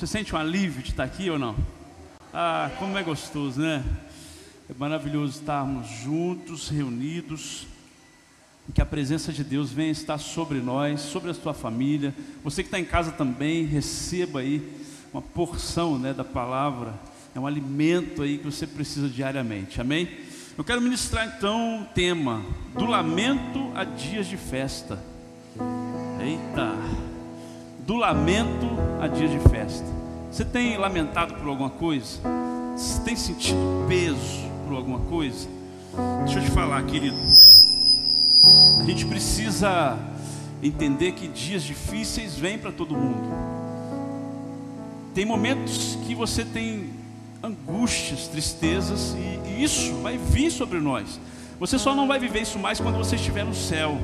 Você sente um alívio de estar aqui ou não? Ah, como é gostoso, né? É maravilhoso estarmos juntos, reunidos, que a presença de Deus venha estar sobre nós, sobre a sua família. Você que está em casa também, receba aí uma porção né, da palavra. É um alimento aí que você precisa diariamente. Amém? Eu quero ministrar então o tema do lamento a dias de festa. Eita! Do lamento a dias de festa. Você tem lamentado por alguma coisa? Você tem sentido peso por alguma coisa? Deixa eu te falar, querido. A gente precisa entender que dias difíceis vêm para todo mundo. Tem momentos que você tem angústias, tristezas, e, e isso vai vir sobre nós. Você só não vai viver isso mais quando você estiver no céu.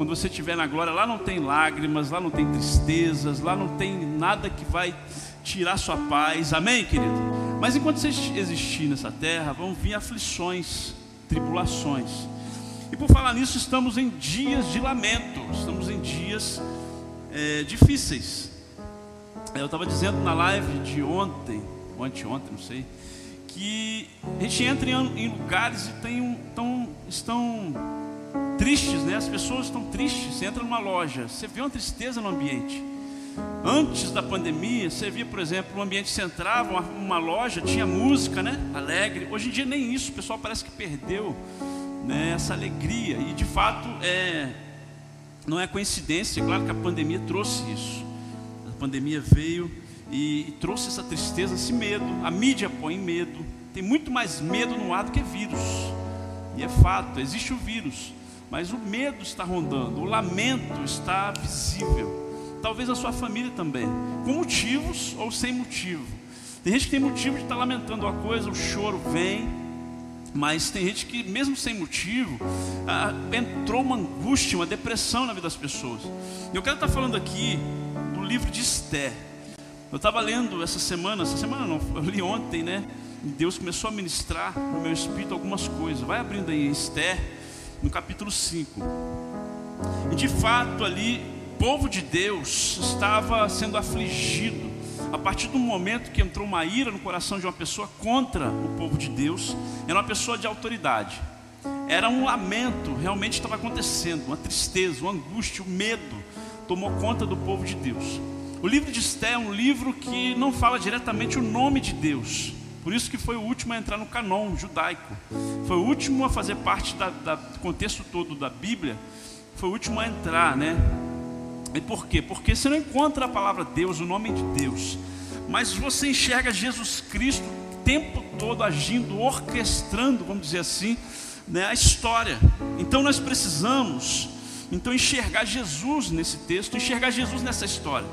Quando você estiver na glória, lá não tem lágrimas, lá não tem tristezas, lá não tem nada que vai tirar sua paz. Amém, querido? Mas enquanto você existir nessa terra, vão vir aflições, tribulações. E por falar nisso, estamos em dias de lamento, estamos em dias é, difíceis. Eu estava dizendo na live de ontem, ou anteontem, não sei, que a gente entra em, em lugares e tem um, tão, estão tristes, né? As pessoas estão tristes. Você entra numa loja, você vê uma tristeza no ambiente. Antes da pandemia, você via, por exemplo, um ambiente você entrava, uma, uma loja, tinha música, né? Alegre. Hoje em dia nem isso, o pessoal parece que perdeu né, essa alegria. E de fato é, não é coincidência, é claro que a pandemia trouxe isso. A pandemia veio e, e trouxe essa tristeza, esse medo. A mídia põe medo. Tem muito mais medo no ar do que vírus. E é fato, existe o vírus, mas o medo está rondando, o lamento está visível. Talvez a sua família também, com motivos ou sem motivo. Tem gente que tem motivo de estar lamentando uma coisa, o choro vem, mas tem gente que, mesmo sem motivo, entrou uma angústia, uma depressão na vida das pessoas. Eu quero estar falando aqui do livro de Esté. Eu estava lendo essa semana, essa semana não, eu li ontem, né? Deus começou a ministrar no meu espírito algumas coisas. Vai abrindo aí Esté, no capítulo 5. E de fato ali, o povo de Deus estava sendo afligido a partir do momento que entrou uma ira no coração de uma pessoa contra o povo de Deus, era uma pessoa de autoridade. Era um lamento, realmente estava acontecendo, uma tristeza, uma angústia, um medo tomou conta do povo de Deus. O livro de Esté é um livro que não fala diretamente o nome de Deus, por isso que foi o último a entrar no canon judaico. Foi o último a fazer parte do contexto todo da Bíblia. Foi o último a entrar, né? E por quê? Porque você não encontra a palavra Deus, o nome de Deus, mas você enxerga Jesus Cristo o tempo todo agindo, orquestrando, vamos dizer assim, né, a história. Então nós precisamos então enxergar Jesus nesse texto, enxergar Jesus nessa história.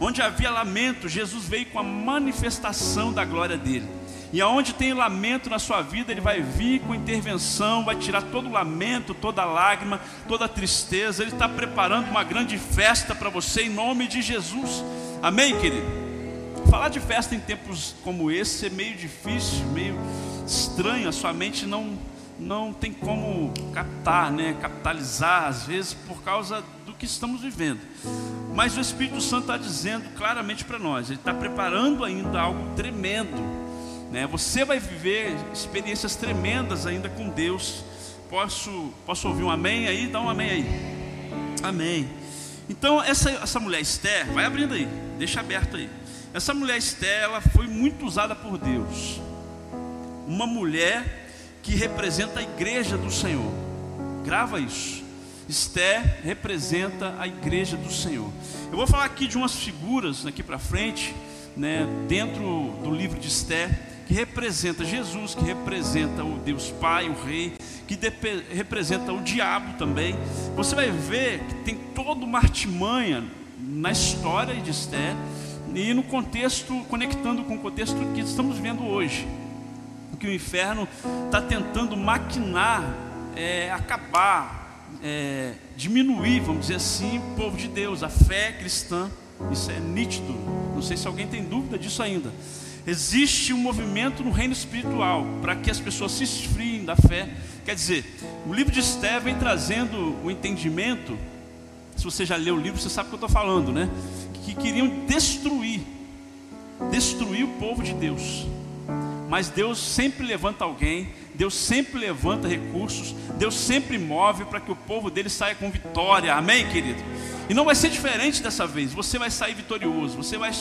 Onde havia lamento, Jesus veio com a manifestação da glória dele. E aonde tem lamento na sua vida, Ele vai vir com intervenção, vai tirar todo o lamento, toda a lágrima, toda a tristeza. Ele está preparando uma grande festa para você em nome de Jesus. Amém, querido? Falar de festa em tempos como esse é meio difícil, meio estranho. A sua mente não, não tem como captar, né? capitalizar, às vezes, por causa do que estamos vivendo. Mas o Espírito Santo está dizendo claramente para nós: Ele está preparando ainda algo tremendo né? Você vai viver experiências tremendas ainda com Deus. Posso, posso ouvir um amém aí? Dá um amém aí. Amém. Então, essa, essa mulher Esther, vai abrindo aí, deixa aberto aí. Essa mulher Esther, ela foi muito usada por Deus. Uma mulher que representa a igreja do Senhor. Grava isso. Esther representa a igreja do Senhor. Eu vou falar aqui de umas figuras daqui para frente, né, dentro do livro de Esther que representa Jesus, que representa o Deus Pai, o Rei, que representa o diabo também. Você vai ver que tem toda uma artimanha na história de Esther e no contexto, conectando com o contexto que estamos vendo hoje. Que o inferno está tentando maquinar, é, acabar, é, diminuir, vamos dizer assim, o povo de Deus, a fé cristã. Isso é nítido. Não sei se alguém tem dúvida disso ainda. Existe um movimento no reino espiritual para que as pessoas se esfriem da fé. Quer dizer, o livro de Esther vem trazendo o entendimento. Se você já leu o livro, você sabe o que eu estou falando, né? Que queriam destruir destruir o povo de Deus. Mas Deus sempre levanta alguém, Deus sempre levanta recursos, Deus sempre move para que o povo dele saia com vitória. Amém, querido? E não vai ser diferente dessa vez. Você vai sair vitorioso. Você vai,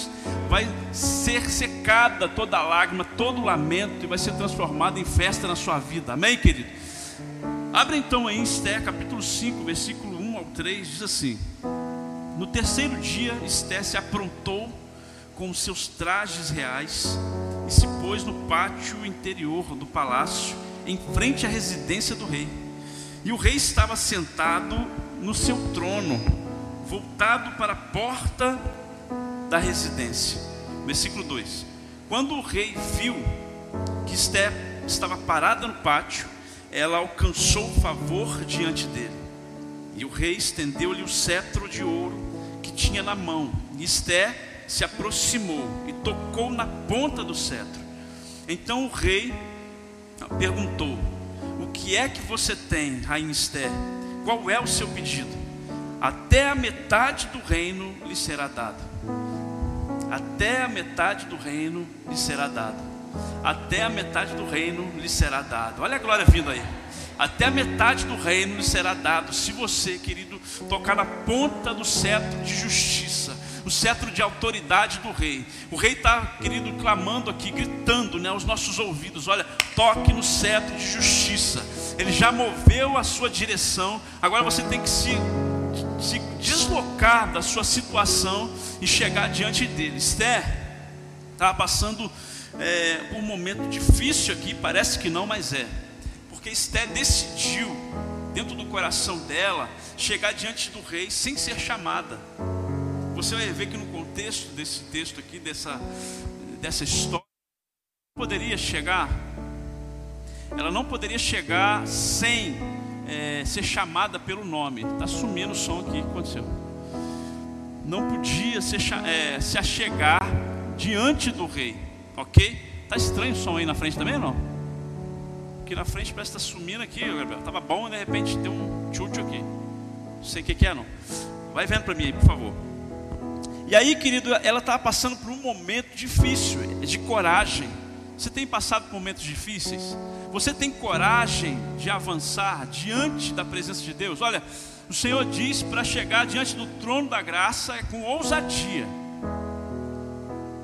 vai ser secada toda lágrima, todo lamento e vai ser transformado em festa na sua vida. Amém, querido? Abre então aí em Esté, capítulo 5, versículo 1 ao 3, diz assim: No terceiro dia, Esté se aprontou com os seus trajes reais e se pôs no pátio interior do palácio, em frente à residência do rei. E o rei estava sentado no seu trono, voltado para a porta da residência. Versículo 2: Quando o rei viu que Esté estava parada no pátio, ela alcançou favor diante dele. E o rei estendeu-lhe o cetro de ouro que tinha na mão. E Esté se aproximou e tocou na ponta do cetro. Então o rei perguntou: O que é que você tem, rainha Esté? Qual é o seu pedido? Até a metade do reino lhe será dado. Até a metade do reino lhe será dado até a metade do reino lhe será dado. Olha a glória vindo aí. Até a metade do reino lhe será dado, se você, querido, tocar na ponta do cetro de justiça, o cetro de autoridade do rei. O rei está, querido, clamando aqui, gritando né, aos nossos ouvidos: olha, toque no cetro de justiça. Ele já moveu a sua direção, agora você tem que se, se deslocar da sua situação e chegar diante dele. Esther estava passando é, um momento difícil aqui, parece que não, mas é. Porque Esté decidiu, dentro do coração dela, chegar diante do rei sem ser chamada. Você vai ver que no contexto desse texto aqui, dessa, dessa história, poderia chegar, ela não poderia chegar sem é, ser chamada pelo nome. Está sumindo o som aqui, o que aconteceu? Não podia se, é, se achegar diante do rei Ok? Tá estranho o som aí na frente também não? Aqui na frente parece que está sumindo aqui, Gabriel. Tava bom e de repente tem um chute aqui. Não sei o que, que é não. Vai vendo para mim aí, por favor. E aí, querido, ela estava passando por um momento difícil, de coragem. Você tem passado por momentos difíceis? Você tem coragem de avançar diante da presença de Deus? Olha, o Senhor diz para chegar diante do trono da graça é com ousadia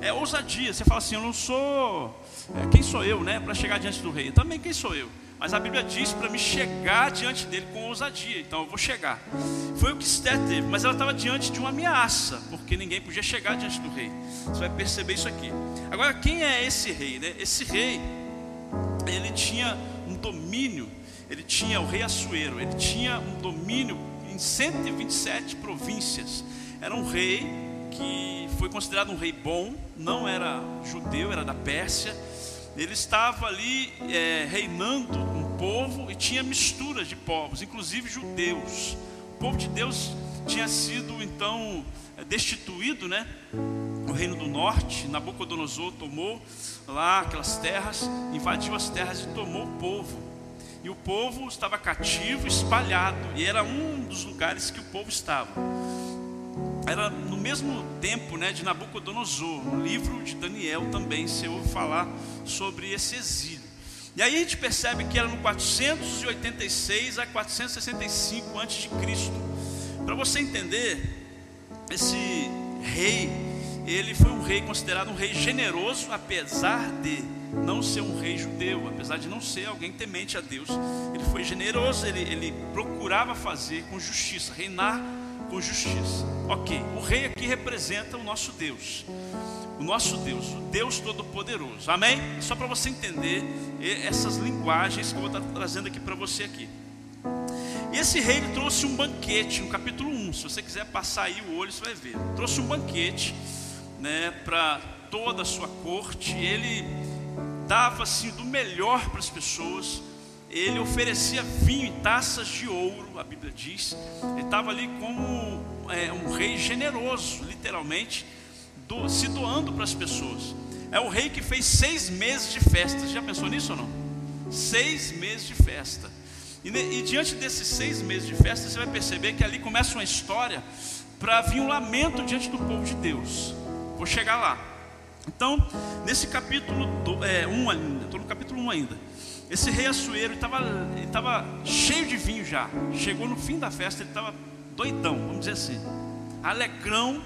é ousadia. Você fala assim: Eu não sou. É, quem sou eu, né? Para chegar diante do rei. Também quem sou eu? Mas a Bíblia diz para me chegar diante dele com ousadia. Então eu vou chegar. Foi o que Esther teve. Mas ela estava diante de uma ameaça. Porque ninguém podia chegar diante do rei. Você vai perceber isso aqui. Agora, quem é esse rei? Né? Esse rei, ele tinha um domínio. Ele tinha o rei Assuero. Ele tinha um domínio em 127 províncias. Era um rei que foi considerado um rei bom, não era judeu, era da Pérsia. Ele estava ali é, reinando um povo e tinha misturas de povos, inclusive judeus. O povo de Deus tinha sido então é, destituído, né? O reino do norte, Nabucodonosor tomou lá aquelas terras, invadiu as terras e tomou o povo. E o povo estava cativo, espalhado, e era um dos lugares que o povo estava era no mesmo tempo né, de Nabucodonosor, no livro de Daniel também se ouve falar sobre esse exílio. E aí a gente percebe que era no 486 a 465 a.C. Para você entender, esse rei, ele foi um rei considerado um rei generoso, apesar de não ser um rei judeu, apesar de não ser alguém temente a Deus. Ele foi generoso, ele, ele procurava fazer com justiça, reinar com justiça. Ok, o rei aqui representa o nosso Deus, o nosso Deus, o Deus Todo-Poderoso. Amém? Só para você entender essas linguagens que eu vou estar trazendo aqui para você aqui. E esse rei ele trouxe um banquete no capítulo 1. Se você quiser passar aí o olho, você vai ver. Trouxe um banquete né, para toda a sua corte. Ele dava assim do melhor para as pessoas ele oferecia vinho em taças de ouro, a Bíblia diz. Ele estava ali como é, um rei generoso, literalmente, do, se doando para as pessoas. É o rei que fez seis meses de festa. Já pensou nisso ou não? Seis meses de festa. E, e diante desses seis meses de festa, você vai perceber que ali começa uma história para vir um lamento diante do povo de Deus. Vou chegar lá. Então, nesse capítulo 1 é, um ainda, estou no capítulo 1 ainda. Esse rei Assuero estava cheio de vinho já. Chegou no fim da festa, ele estava doidão, vamos dizer assim, alegrão.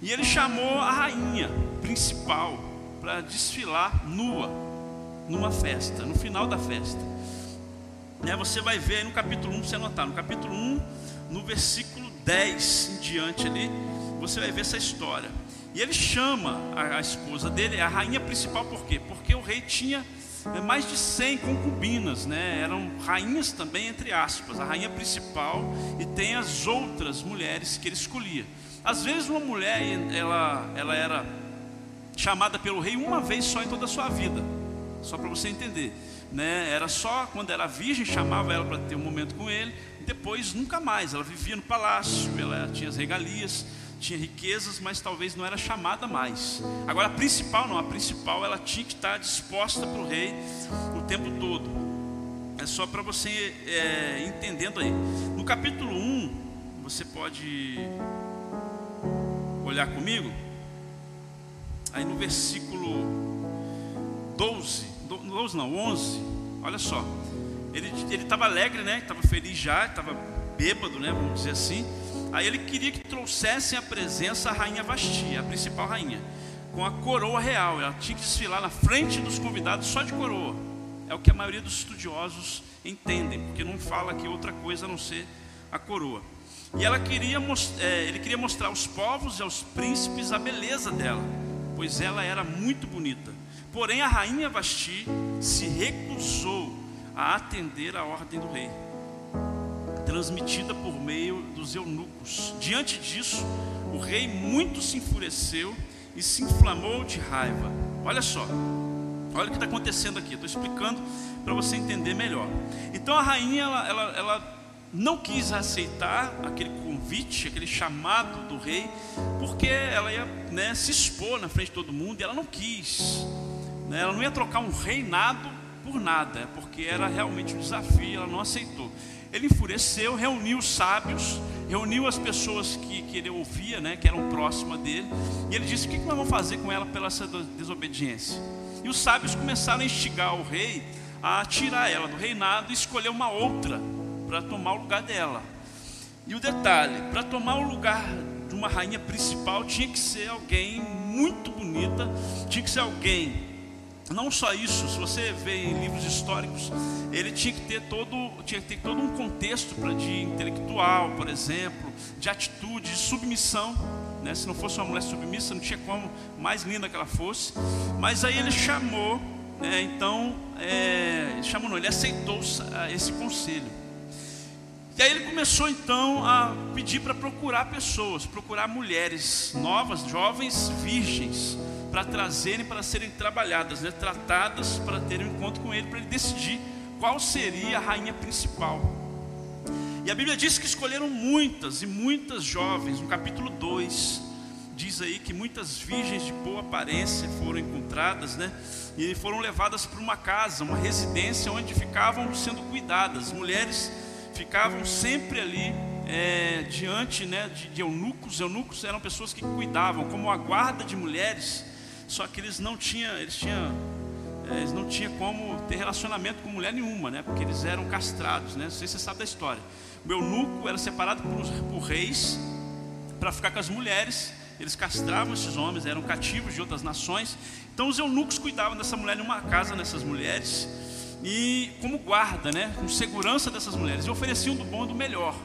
E ele chamou a rainha principal para desfilar nua numa festa, no final da festa. Né, você vai ver aí no capítulo 1, você anotar, no capítulo 1, no versículo 10 em diante ali, você vai ver essa história. E ele chama a, esposa dele, a rainha principal, por quê? Porque o rei tinha é, mais de 100 concubinas, né? eram rainhas também, entre aspas, a rainha principal e tem as outras mulheres que ele escolhia. Às vezes uma mulher, ela, ela era chamada pelo rei uma vez só em toda a sua vida, só para você entender. Né? Era só quando era virgem, chamava ela para ter um momento com ele, depois nunca mais. Ela vivia no palácio, ela tinha as regalias, tinha riquezas, mas talvez não era chamada mais. Agora a principal não, a principal ela tinha que estar disposta para o rei o tempo todo. É só para você é, entendendo aí. No capítulo 1, você pode olhar comigo. Aí no versículo 12, 12 não, 11, olha só. Ele estava alegre, né? Estava feliz já, estava bêbado, né? Vamos dizer assim. Aí ele queria que trouxessem à presença a rainha Vasti, a principal rainha, com a coroa real. Ela tinha que desfilar na frente dos convidados só de coroa. É o que a maioria dos estudiosos entendem, porque não fala que outra coisa a não ser a coroa. E ela queria, é, ele queria mostrar aos povos e aos príncipes a beleza dela, pois ela era muito bonita. Porém, a rainha Vasti se recusou a atender a ordem do rei transmitida por meio dos eunucos. Diante disso, o rei muito se enfureceu e se inflamou de raiva. Olha só, olha o que está acontecendo aqui. Estou explicando para você entender melhor. Então a rainha, ela, ela, ela não quis aceitar aquele convite, aquele chamado do rei, porque ela ia né, se expor na frente de todo mundo e ela não quis. Né, ela não ia trocar um reinado por nada, porque era realmente um desafio, ela não aceitou. Ele enfureceu, reuniu os sábios, reuniu as pessoas que, que ele ouvia, né, que eram próximas dele, e ele disse: O que, nós vamos fazer com ela pela essa desobediência? E os sábios começaram a instigar o rei a tirar ela do reinado e escolher uma outra para tomar o lugar dela. E o detalhe: para tomar o lugar de uma rainha principal tinha que ser alguém muito bonita, tinha que ser alguém não só isso, se você vê em livros históricos, ele tinha que ter todo, tinha que ter todo um contexto para de intelectual, por exemplo, de atitude, de submissão. Né? Se não fosse uma mulher submissa, não tinha como, mais linda que ela fosse. Mas aí ele chamou, né? então, é, chamou não, ele aceitou esse conselho. E aí ele começou então a pedir para procurar pessoas, procurar mulheres novas, jovens, virgens para trazerem para serem trabalhadas, né, tratadas para terem um encontro com ele, para ele decidir qual seria a rainha principal. E a Bíblia diz que escolheram muitas e muitas jovens, no capítulo 2, diz aí que muitas virgens de boa aparência foram encontradas, né? E foram levadas para uma casa, uma residência onde ficavam sendo cuidadas. Mulheres ficavam sempre ali é, diante né, de, de eunucos. Eunucos eram pessoas que cuidavam, como a guarda de mulheres só que eles não tinham, eles tinham, é, eles não tinham como ter relacionamento com mulher nenhuma, né? Porque eles eram castrados, né? Não sei se você sabe da história. O eunuco era separado por, por reis para ficar com as mulheres. Eles castravam esses homens, eram cativos de outras nações. Então os eunucos cuidavam dessa mulher em uma casa nessas mulheres e como guarda, né, com segurança dessas mulheres, e ofereciam do bom e do melhor.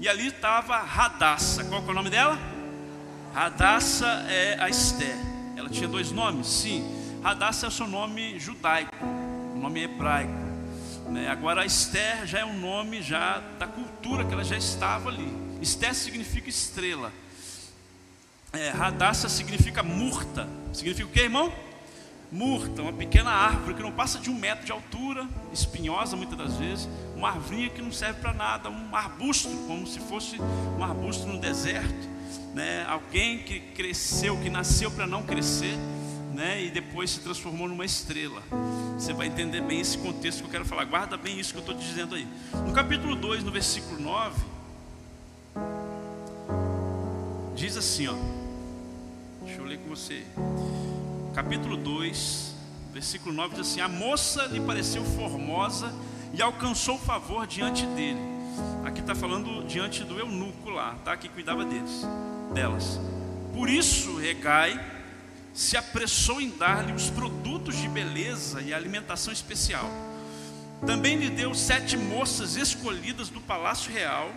E ali estava Radassa. Qual é o nome dela? Radassa é a Esther. Ela tinha dois nomes? Sim. Hadassah é o seu nome judaico, o nome hebraico. Né? Agora, Esther já é um nome já da cultura que ela já estava ali. Esther significa estrela. É, significa murta. Significa o que, irmão? Murta, uma pequena árvore que não passa de um metro de altura, espinhosa muitas das vezes, uma árvore que não serve para nada, um arbusto, como se fosse um arbusto no deserto né? Alguém que cresceu, que nasceu para não crescer, né? E depois se transformou numa estrela. Você vai entender bem esse contexto que eu quero falar. Guarda bem isso que eu estou dizendo aí. No capítulo 2, no versículo 9, diz assim, ó. Deixa eu ler com você. capítulo 2, versículo 9 diz assim: A moça lhe pareceu formosa e alcançou favor diante dele. Aqui está falando diante do eunuco lá, tá? Que cuidava deles, delas. Por isso, Regai se apressou em dar-lhe os produtos de beleza e alimentação especial. Também lhe deu sete moças escolhidas do palácio real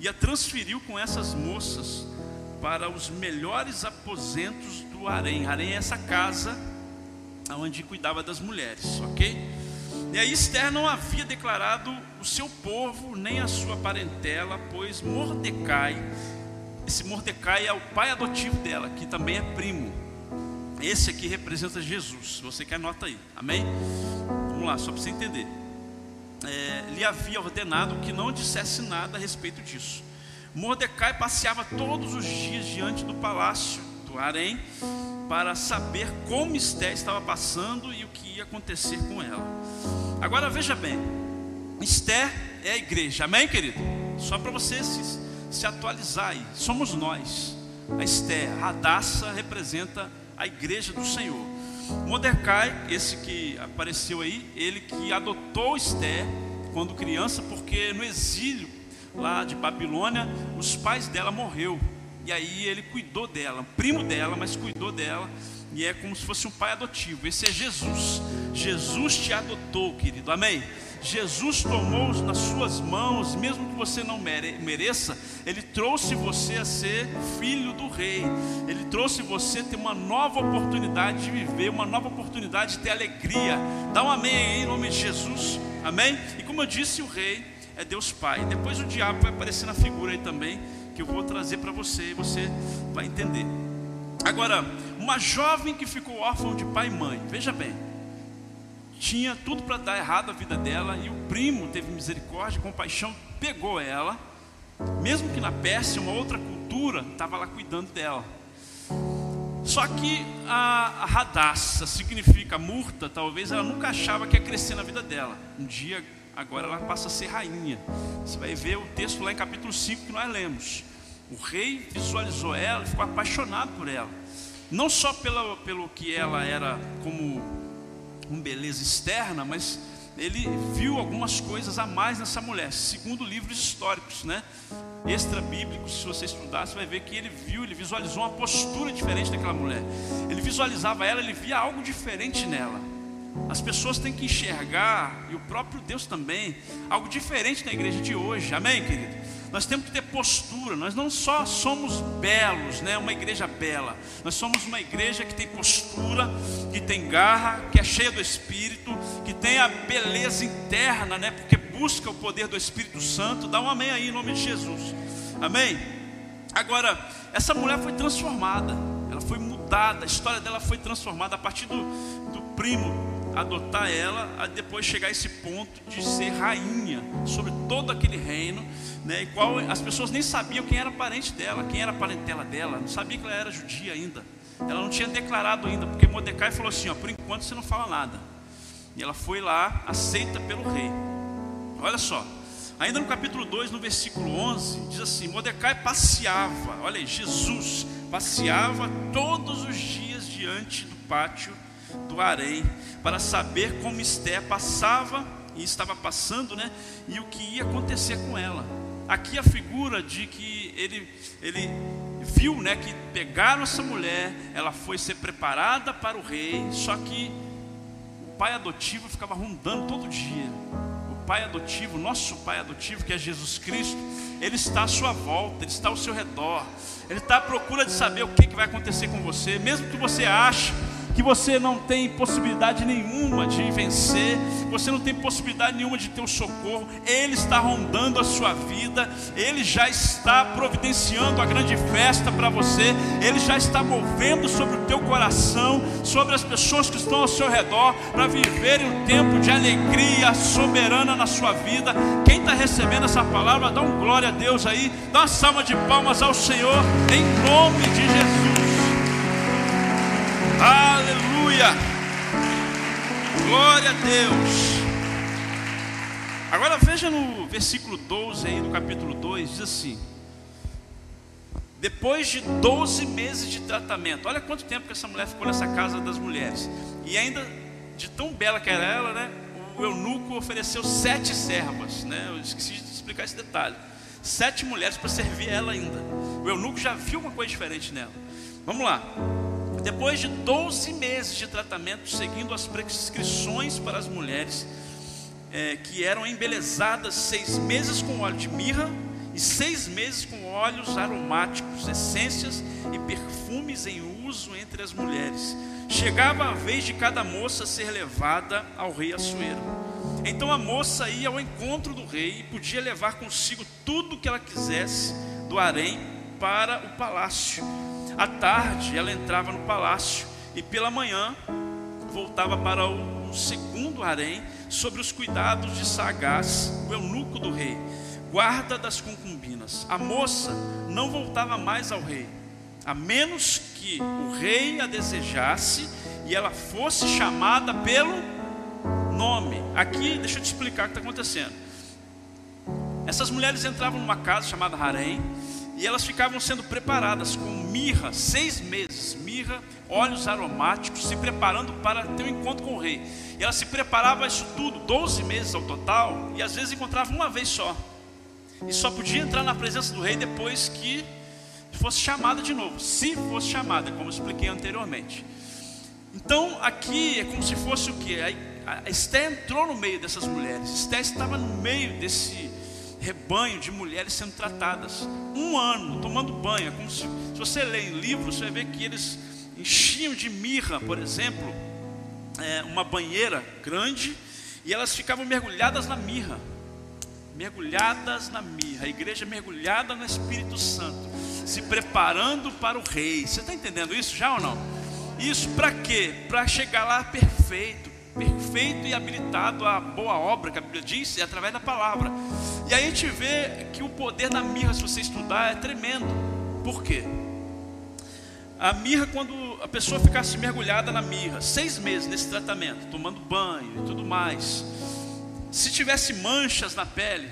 e a transferiu com essas moças para os melhores aposentos do harém. Harém é essa casa onde cuidava das mulheres, ok? E aí Esther não havia declarado o seu povo nem a sua parentela, pois Mordecai, esse Mordecai é o pai adotivo dela, que também é primo. Esse aqui representa Jesus. Você quer nota aí, amém? Vamos lá, só para você entender. É, lhe havia ordenado que não dissesse nada a respeito disso. Mordecai passeava todos os dias diante do palácio do harém para saber como Esté estava passando e o que ia acontecer com ela. Agora veja bem, Esté é a igreja, amém, querido? Só para você se, se atualizar aí, somos nós. A Esté, a Radassa representa a igreja do Senhor. Mordecai, esse que apareceu aí, ele que adotou Esté quando criança, porque no exílio lá de Babilônia, os pais dela morreu. E aí ele cuidou dela, primo dela, mas cuidou dela. E é como se fosse um pai adotivo. Esse é Jesus. Jesus te adotou, querido. Amém? Jesus tomou nas suas mãos, mesmo que você não mereça, Ele trouxe você a ser filho do Rei. Ele trouxe você a ter uma nova oportunidade de viver, uma nova oportunidade de ter alegria. Dá um amém aí em nome de Jesus. Amém? E como eu disse, o Rei é Deus Pai. Depois o diabo vai aparecer na figura aí também, que eu vou trazer para você e você vai entender. Agora, uma jovem que ficou órfã de pai e mãe, veja bem, tinha tudo para dar errado a vida dela e o primo teve misericórdia, compaixão, pegou ela, mesmo que na Pérsia, uma outra cultura, estava lá cuidando dela. Só que a, a radaça significa murta, talvez ela nunca achava que ia crescer na vida dela. Um dia agora ela passa a ser rainha. Você vai ver o texto lá em capítulo 5 que nós lemos. O rei visualizou ela e ficou apaixonado por ela. Não só pela, pelo que ela era como uma beleza externa, mas ele viu algumas coisas a mais nessa mulher, segundo livros históricos, né? Extra bíblicos, se você estudar, você vai ver que ele viu, ele visualizou uma postura diferente daquela mulher. Ele visualizava ela, ele via algo diferente nela. As pessoas têm que enxergar, e o próprio Deus também, algo diferente na igreja de hoje, amém, querido? Nós temos que ter postura, nós não só somos belos, né, uma igreja bela, nós somos uma igreja que tem postura, que tem garra, que é cheia do Espírito, que tem a beleza interna, né, porque busca o poder do Espírito Santo. Dá um amém aí em nome de Jesus, amém? Agora, essa mulher foi transformada, ela foi mudada, a história dela foi transformada a partir do, do primo adotar ela, a depois chegar a esse ponto de ser rainha sobre todo aquele reino, né, e qual as pessoas nem sabiam quem era parente dela, quem era parentela dela, não sabia que ela era judia ainda. Ela não tinha declarado ainda, porque Mordecai falou assim: ó, por enquanto você não fala nada. E ela foi lá, aceita pelo rei. Olha só, ainda no capítulo 2, no versículo 11, diz assim: Mordecai passeava, olha aí, Jesus passeava todos os dias diante do pátio do harém para saber como Esté passava e estava passando, né? E o que ia acontecer com ela. Aqui a figura de que ele, ele viu, né? Que pegaram essa mulher, ela foi ser preparada para o rei, só que o pai adotivo ficava rondando todo dia. O pai adotivo, nosso pai adotivo, que é Jesus Cristo, ele está à sua volta, ele está ao seu redor, ele está à procura de saber o que, que vai acontecer com você, mesmo que você ache que você não tem possibilidade nenhuma de vencer, você não tem possibilidade nenhuma de ter o socorro, Ele está rondando a sua vida, Ele já está providenciando a grande festa para você, Ele já está movendo sobre o teu coração, sobre as pessoas que estão ao seu redor, para viverem um tempo de alegria soberana na sua vida. Quem está recebendo essa palavra, dá um glória a Deus aí, dá uma salva de palmas ao Senhor, em nome de Jesus. Aleluia! Glória a Deus! Agora veja no versículo 12 aí do capítulo 2, diz assim: Depois de 12 meses de tratamento, olha quanto tempo que essa mulher ficou nessa casa das mulheres. E ainda, de tão bela que era ela, né? O eunuco ofereceu sete servas, né? Eu esqueci de explicar esse detalhe. Sete mulheres para servir ela ainda. O eunuco já viu uma coisa diferente nela. Vamos lá. Depois de 12 meses de tratamento, seguindo as prescrições para as mulheres, é, que eram embelezadas seis meses com óleo de mirra e seis meses com óleos aromáticos, essências e perfumes em uso entre as mulheres. Chegava a vez de cada moça ser levada ao rei Assuero. Então a moça ia ao encontro do rei e podia levar consigo tudo o que ela quisesse do harém para o palácio. À tarde ela entrava no palácio e pela manhã voltava para o segundo harém sobre os cuidados de Sagaz, o eunuco do rei guarda das concubinas. A moça não voltava mais ao rei, a menos que o rei a desejasse e ela fosse chamada pelo nome. Aqui, deixa eu te explicar o que está acontecendo. Essas mulheres entravam numa casa chamada Harém e elas ficavam sendo preparadas com mirra, seis meses, mirra, óleos aromáticos, se preparando para ter um encontro com o rei. E elas se preparavam isso tudo, 12 meses ao total, e às vezes encontravam uma vez só e só podia entrar na presença do rei depois que fosse chamada de novo, se fosse chamada, como expliquei anteriormente. Então aqui é como se fosse o que? A Esté entrou no meio dessas mulheres, Esté estava no meio desse rebanho de mulheres sendo tratadas, um ano tomando banho. É como se, se você lê em livros, você vai ver que eles enchiam de mirra, por exemplo, é, uma banheira grande, e elas ficavam mergulhadas na mirra mergulhadas na mirra, a igreja mergulhada no Espírito Santo, se preparando para o rei. Você está entendendo isso já ou não? Isso para quê? Para chegar lá perfeito, perfeito e habilitado à boa obra que a Bíblia diz, é através da palavra. E aí a gente vê que o poder da mirra, se você estudar, é tremendo. Por quê? A mirra, quando a pessoa ficasse mergulhada na mirra, seis meses nesse tratamento, tomando banho e tudo mais, se tivesse manchas na pele,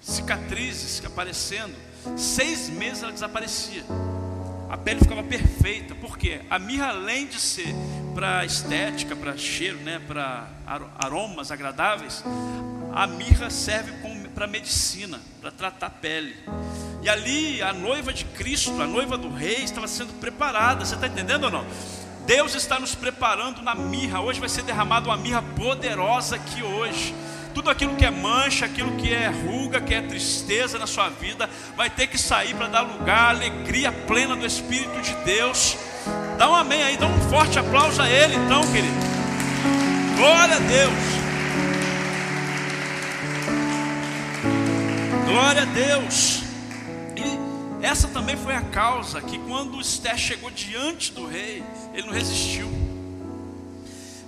cicatrizes aparecendo, seis meses ela desaparecia. A pele ficava perfeita, porque a mirra, além de ser para estética, para cheiro, né, para aromas agradáveis, a mirra serve para medicina, para tratar a pele. E ali a noiva de Cristo, a noiva do rei, estava sendo preparada. Você está entendendo ou não? Deus está nos preparando na mirra. Hoje vai ser derramada uma mirra poderosa aqui hoje tudo aquilo que é mancha, aquilo que é ruga, que é tristeza na sua vida, vai ter que sair para dar lugar à alegria plena do Espírito de Deus. Dá um amém aí, dá um forte aplauso a Ele, então, querido. Glória a Deus. Glória a Deus. E essa também foi a causa que quando Esther chegou diante do rei, ele não resistiu.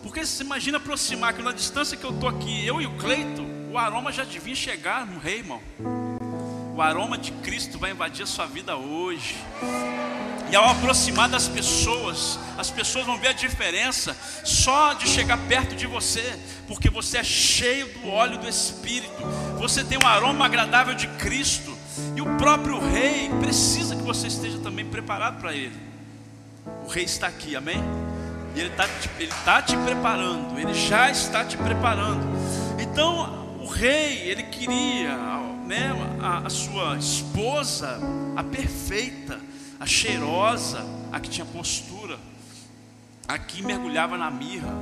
Porque você imagina aproximar, que na distância que eu estou aqui, eu e o Cleito, o aroma já devia chegar no rei, irmão. O aroma de Cristo vai invadir a sua vida hoje. E ao aproximar das pessoas, as pessoas vão ver a diferença só de chegar perto de você, porque você é cheio do óleo do Espírito, você tem um aroma agradável de Cristo, e o próprio Rei precisa que você esteja também preparado para Ele. O Rei está aqui, amém? E Ele está ele tá te preparando, Ele já está te preparando. Então, o rei, ele queria né, a, a sua esposa, a perfeita, a cheirosa, a que tinha postura, a que mergulhava na mirra.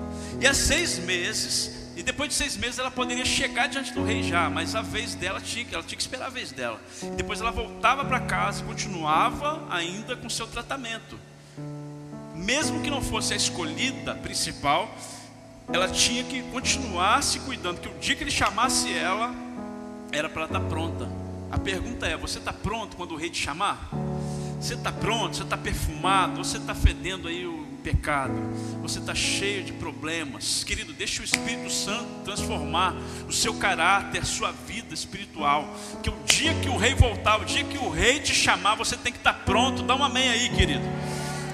E há seis meses, e depois de seis meses ela poderia chegar diante do rei já, mas a vez dela tinha, ela tinha que esperar a vez dela. E depois ela voltava para casa e continuava ainda com seu tratamento mesmo que não fosse a escolhida principal, ela tinha que continuar se cuidando, que o dia que ele chamasse ela, era para estar tá pronta. A pergunta é: você está pronto quando o rei te chamar? Você está pronto? Você está perfumado? Você está fedendo aí o pecado? Você está cheio de problemas? Querido, deixe o Espírito Santo transformar o seu caráter, a sua vida espiritual. Que o dia que o rei voltar, o dia que o rei te chamar, você tem que estar tá pronto. Dá um amém aí, querido.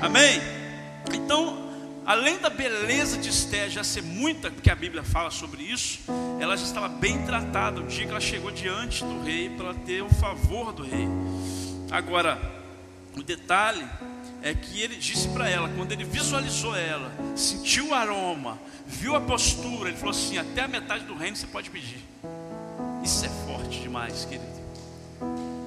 Amém? Então, além da beleza de Esther já ser muita, porque a Bíblia fala sobre isso, ela já estava bem tratada o dia que ela chegou diante do rei para ter o favor do rei. Agora, o detalhe é que ele disse para ela, quando ele visualizou ela, sentiu o aroma, viu a postura, ele falou assim: até a metade do reino você pode pedir. Isso é forte demais, querido.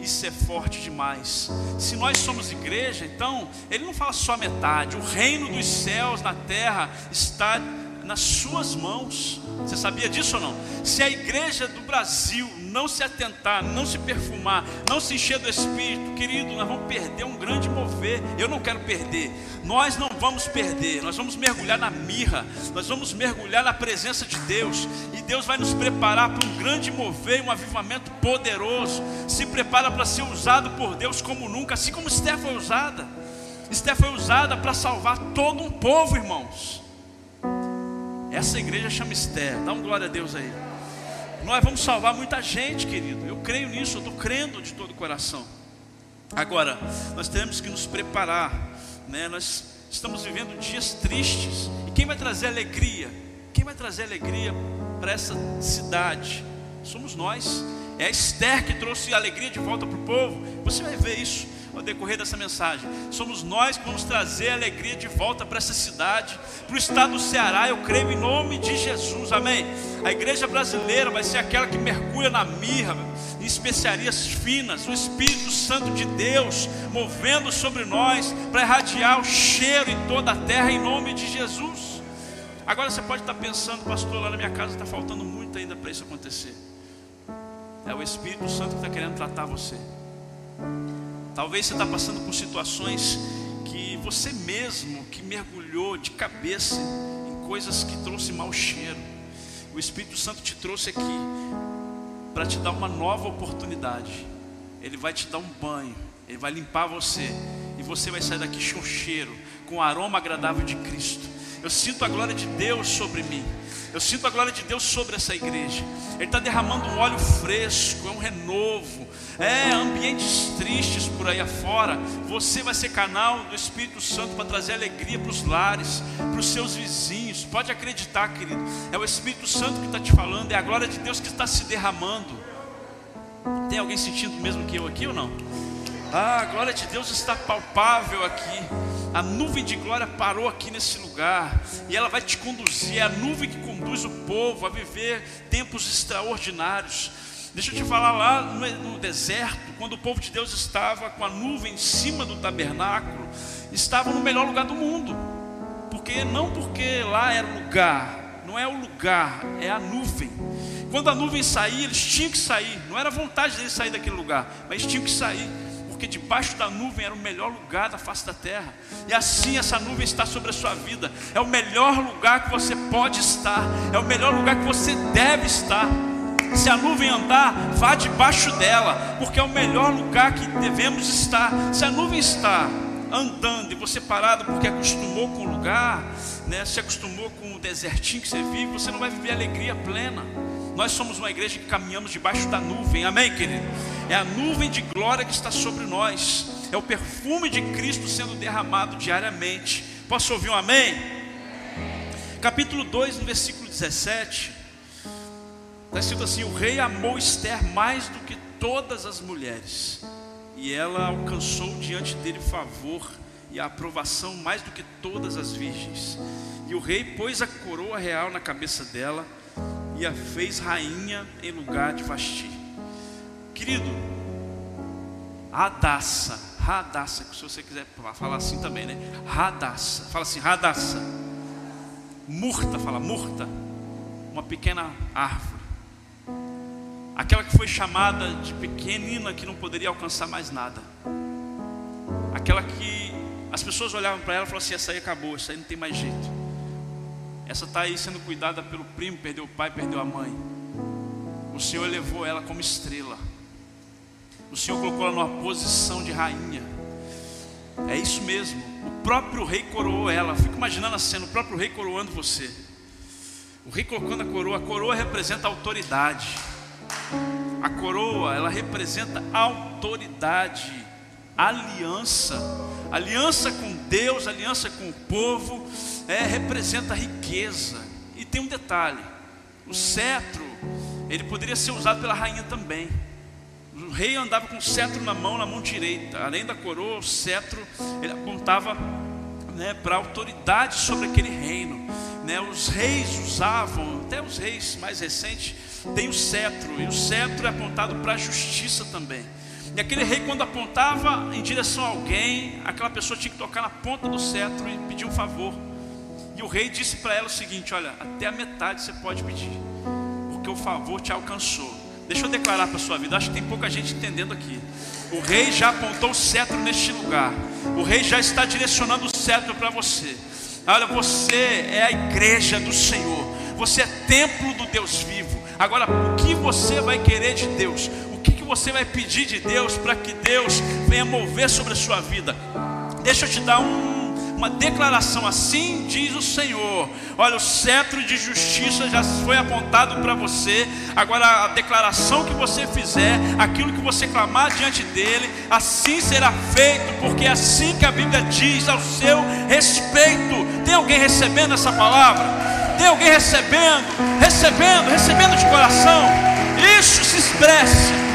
Isso é forte demais. Se nós somos igreja, então, ele não fala só metade. O reino dos céus na terra está nas suas mãos. Você sabia disso ou não? Se a igreja do Brasil não se atentar, não se perfumar, não se encher do Espírito, querido, nós vamos perder um grande mover. Eu não quero perder. Nós não vamos perder. Nós vamos mergulhar na mirra. Nós vamos mergulhar na presença de Deus. E Deus vai nos preparar para um grande mover, um avivamento poderoso. Se prepara para ser usado por Deus como nunca, assim como Esther foi usada. Esther foi usada para salvar todo um povo, irmãos. Essa igreja chama Esther. Dá um glória a Deus aí. Nós vamos salvar muita gente, querido. Eu creio nisso, eu estou crendo de todo o coração. Agora, nós temos que nos preparar. Né? Nós estamos vivendo dias tristes. E quem vai trazer alegria? Quem vai trazer alegria para essa cidade? Somos nós. É a Esther que trouxe alegria de volta para o povo. Você vai ver isso ao decorrer dessa mensagem. Somos nós que vamos trazer alegria de volta para essa cidade, para o estado do Ceará. Eu creio em nome de Jesus, amém. A igreja brasileira vai ser aquela que mergulha na mirra, em especiarias finas, o Espírito Santo de Deus movendo sobre nós para irradiar o cheiro em toda a terra, em nome de Jesus. Agora você pode estar pensando, pastor, lá na minha casa está faltando muito ainda para isso acontecer. É o Espírito Santo que está querendo tratar você. Talvez você está passando por situações que você mesmo que mergulhou de cabeça em coisas que trouxe mau cheiro. O Espírito Santo te trouxe aqui para te dar uma nova oportunidade. Ele vai te dar um banho, ele vai limpar você e você vai sair daqui com cheiro, com o aroma agradável de Cristo. Eu sinto a glória de Deus sobre mim. Eu sinto a glória de Deus sobre essa igreja. Ele está derramando um óleo fresco, é um renovo. É ambientes tristes por aí afora. Você vai ser canal do Espírito Santo para trazer alegria para os lares, para os seus vizinhos. Pode acreditar, querido. É o Espírito Santo que está te falando, é a glória de Deus que está se derramando. Tem alguém sentindo mesmo que eu aqui ou não? Ah, a glória de Deus está palpável aqui. A nuvem de glória parou aqui nesse lugar e ela vai te conduzir. É a nuvem que conduz o povo a viver tempos extraordinários. Deixa eu te falar lá no, deserto, quando o povo de Deus estava com a nuvem em cima do tabernáculo, estava no melhor lugar do mundo. Porque não porque lá era o lugar, não é o lugar, é a nuvem. Quando a nuvem saía, eles tinham que sair. Não era vontade deles sair daquele lugar, mas tinham que sair porque debaixo da nuvem era o melhor lugar da face da terra. E assim essa nuvem está sobre a sua vida. É o melhor lugar que você pode estar, é o melhor lugar que você deve estar. Se a nuvem andar, vá debaixo dela, porque é o melhor lugar que devemos estar. Se a nuvem está andando e você parado porque acostumou com o lugar, né, se acostumou com o desertinho que você vive, você não vai viver alegria plena. Nós somos uma igreja que caminhamos debaixo da nuvem, amém, querido? É a nuvem de glória que está sobre nós, é o perfume de Cristo sendo derramado diariamente. Posso ouvir um amém? Capítulo 2, no versículo 17, está escrito assim: O rei amou Esther mais do que todas as mulheres, e ela alcançou diante dele favor e a aprovação mais do que todas as virgens. E o rei pôs a coroa real na cabeça dela e a fez rainha em lugar de Vasti. Querido, Radassa, Radassa, se você quiser falar assim também, né? Radassa, fala assim, Radassa. Murta, fala murta, uma pequena árvore. Aquela que foi chamada de pequenina que não poderia alcançar mais nada. Aquela que as pessoas olhavam para ela e falavam assim: essa aí acabou, essa aí não tem mais jeito. Essa está aí sendo cuidada pelo primo, perdeu o pai, perdeu a mãe. O Senhor levou ela como estrela. O Senhor colocou ela numa posição de rainha. É isso mesmo. O próprio rei coroou ela. Fico imaginando a cena, o próprio rei coroando você. O rei colocando a coroa. A coroa representa autoridade. A coroa, ela representa autoridade, aliança. Aliança com Deus, aliança com o povo é, representa riqueza. E tem um detalhe: o cetro, ele poderia ser usado pela rainha também. O rei andava com o cetro na mão, na mão direita. Além da coroa, o cetro ele apontava né, para a autoridade sobre aquele reino. Né? Os reis usavam, até os reis mais recentes, tem o cetro, e o cetro é apontado para a justiça também. E aquele rei, quando apontava em direção a alguém, aquela pessoa tinha que tocar na ponta do cetro e pedir um favor. E o rei disse para ela o seguinte: Olha, até a metade você pode pedir, porque o favor te alcançou. Deixa eu declarar para a sua vida, acho que tem pouca gente entendendo aqui. O rei já apontou o cetro neste lugar, o rei já está direcionando o cetro para você. Olha, você é a igreja do Senhor, você é templo do Deus vivo. Agora, o que você vai querer de Deus? O que, que você vai pedir de Deus para que Deus venha mover sobre a sua vida? Deixa eu te dar um uma declaração assim diz o Senhor. Olha, o cetro de justiça já foi apontado para você. Agora a declaração que você fizer, aquilo que você clamar diante dele, assim será feito, porque é assim que a Bíblia diz ao seu respeito. Tem alguém recebendo essa palavra? Tem alguém recebendo? Recebendo, recebendo de coração. Isso se expresse.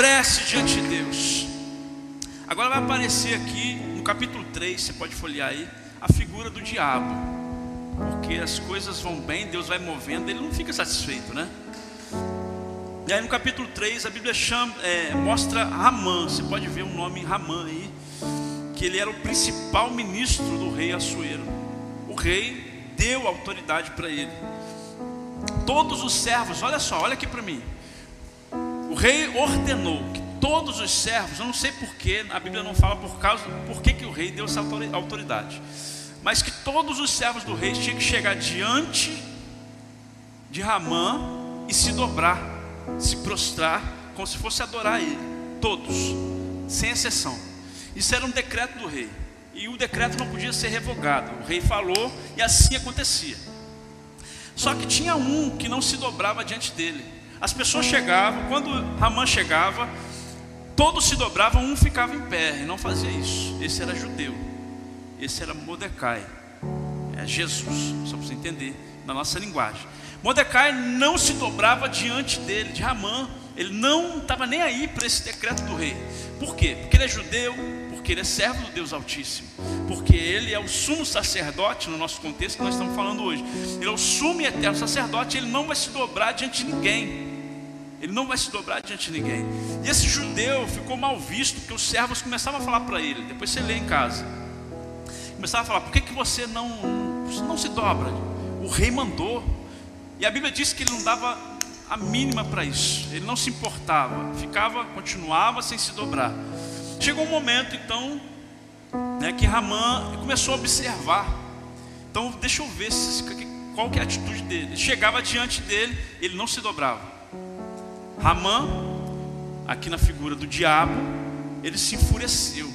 Expresse diante de Deus. Agora vai aparecer aqui no capítulo 3, você pode folhear aí, a figura do diabo. Porque as coisas vão bem, Deus vai movendo, ele não fica satisfeito, né? E aí no capítulo 3 a Bíblia chama, é, mostra Ramã, você pode ver o nome Ramã aí, que ele era o principal ministro do rei Assuero. O rei deu autoridade para ele. Todos os servos, olha só, olha aqui para mim o rei ordenou que todos os servos, eu não sei porquê, a Bíblia não fala por causa, por que, que o rei deu essa autoridade, mas que todos os servos do rei tinham que chegar diante de Ramã e se dobrar, se prostrar, como se fosse adorar ele, todos, sem exceção. Isso era um decreto do rei, e o decreto não podia ser revogado. O rei falou e assim acontecia. Só que tinha um que não se dobrava diante dele as pessoas chegavam, quando Ramã chegava, todos se dobravam, um ficava em pé, e não fazia isso. Esse era judeu, esse era Mordecai, é Jesus, só para você entender, na nossa linguagem. Mordecai não se dobrava diante dele, de Ramã, ele não estava nem aí para esse decreto do rei. Por quê? Porque ele é judeu, porque ele é servo do Deus Altíssimo, porque ele é o sumo sacerdote no nosso contexto que nós estamos falando hoje. Ele é o sumo e eterno sacerdote, ele não vai se dobrar diante de ninguém. Ele não vai se dobrar diante de ninguém. E esse judeu ficou mal visto, porque os servos começavam a falar para ele. Depois você lê em casa. Começava a falar: por que, que você não, não se dobra? O rei mandou. E a Bíblia diz que ele não dava a mínima para isso. Ele não se importava. Ficava, continuava sem se dobrar. Chegou um momento, então, né, que Ramã começou a observar. Então, deixa eu ver se, qual que é a atitude dele. Chegava diante dele, ele não se dobrava. Ramã, aqui na figura do diabo, ele se enfureceu.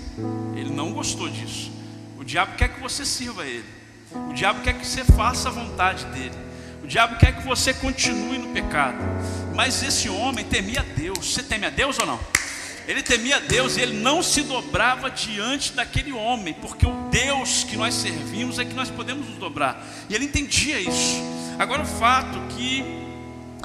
Ele não gostou disso. O diabo quer que você sirva a ele. O diabo quer que você faça a vontade dele. O diabo quer que você continue no pecado. Mas esse homem temia Deus. Você teme a Deus ou não? Ele temia Deus e ele não se dobrava diante daquele homem, porque o Deus que nós servimos é que nós podemos nos dobrar. E ele entendia isso. Agora o fato que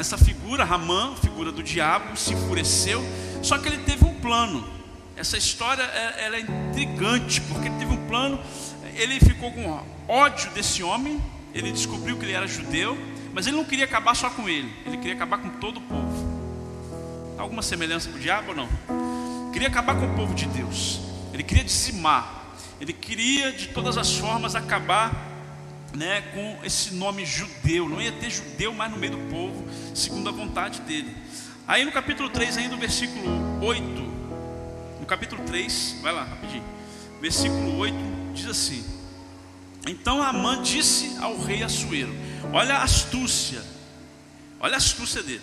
essa figura, Ramã, figura do diabo, se enfureceu, só que ele teve um plano. Essa história é, ela é intrigante, porque ele teve um plano, ele ficou com ódio desse homem, ele descobriu que ele era judeu, mas ele não queria acabar só com ele, ele queria acabar com todo o povo. Alguma semelhança com o diabo ou não? Queria acabar com o povo de Deus, ele queria dizimar, ele queria de todas as formas acabar né, com esse nome judeu, não ia ter judeu mais no meio do povo, segundo a vontade dele. Aí no capítulo 3, ainda no versículo 8, no capítulo 3, vai lá rapidinho, versículo 8 diz assim: Então Amã disse ao rei Assuero: Olha a astúcia, olha a astúcia dele.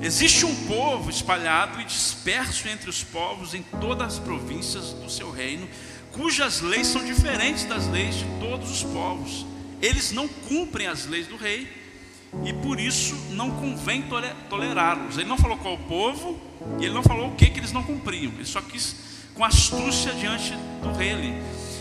Existe um povo espalhado e disperso entre os povos em todas as províncias do seu reino, cujas leis são diferentes das leis de todos os povos. Eles não cumprem as leis do rei e por isso não convém tolerá-los. Ele não falou qual o povo e ele não falou o que, que eles não cumpriam. Ele só quis com astúcia diante do rei ali.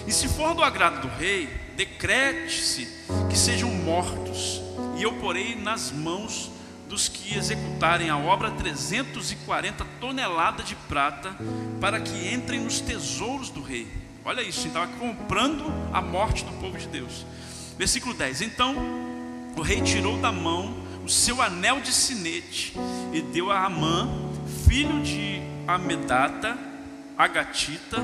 E se for do agrado do rei, decrete-se que sejam mortos e eu porei nas mãos dos que executarem a obra 340 toneladas de prata, para que entrem nos tesouros do rei. Olha isso, estava comprando a morte do povo de Deus. Versículo 10: Então o rei tirou da mão o seu anel de sinete e deu a Amã, filho de Amedata, Agatita,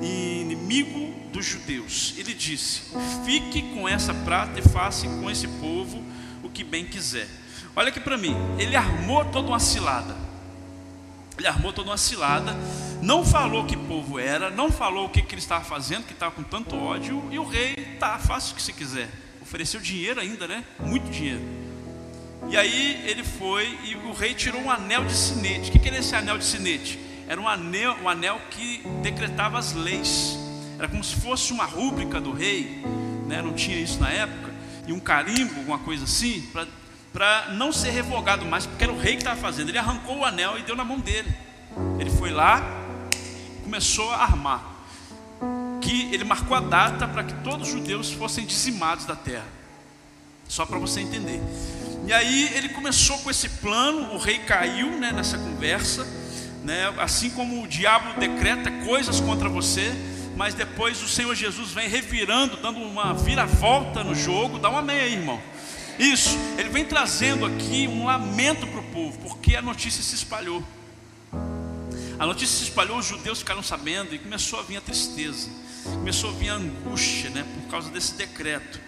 inimigo dos judeus. Ele disse: Fique com essa prata e faça com esse povo o que bem quiser. Olha aqui para mim, ele armou toda uma cilada. Ele armou toda uma cilada, não falou que povo era, não falou o que, que ele estava fazendo, que estava com tanto ódio, e o rei, tá, faça o que você quiser. Ofereceu dinheiro ainda, né? Muito dinheiro. E aí ele foi e o rei tirou um anel de sinete. O que, que era esse anel de sinete? Era um anel, um anel que decretava as leis. Era como se fosse uma rúbrica do rei, né? não tinha isso na época, e um carimbo, alguma coisa assim, para para não ser revogado mais, porque era o rei que estava fazendo. Ele arrancou o anel e deu na mão dele. Ele foi lá, começou a armar. Que ele marcou a data para que todos os judeus fossem dizimados da terra. Só para você entender. E aí ele começou com esse plano, o rei caiu né, nessa conversa, né, assim como o diabo decreta coisas contra você, mas depois o Senhor Jesus vem revirando, dando uma viravolta no jogo. Dá uma meia aí, irmão. Isso, ele vem trazendo aqui um lamento para o povo, porque a notícia se espalhou. A notícia se espalhou, os judeus ficaram sabendo e começou a vir a tristeza, começou a vir a angústia, né, por causa desse decreto.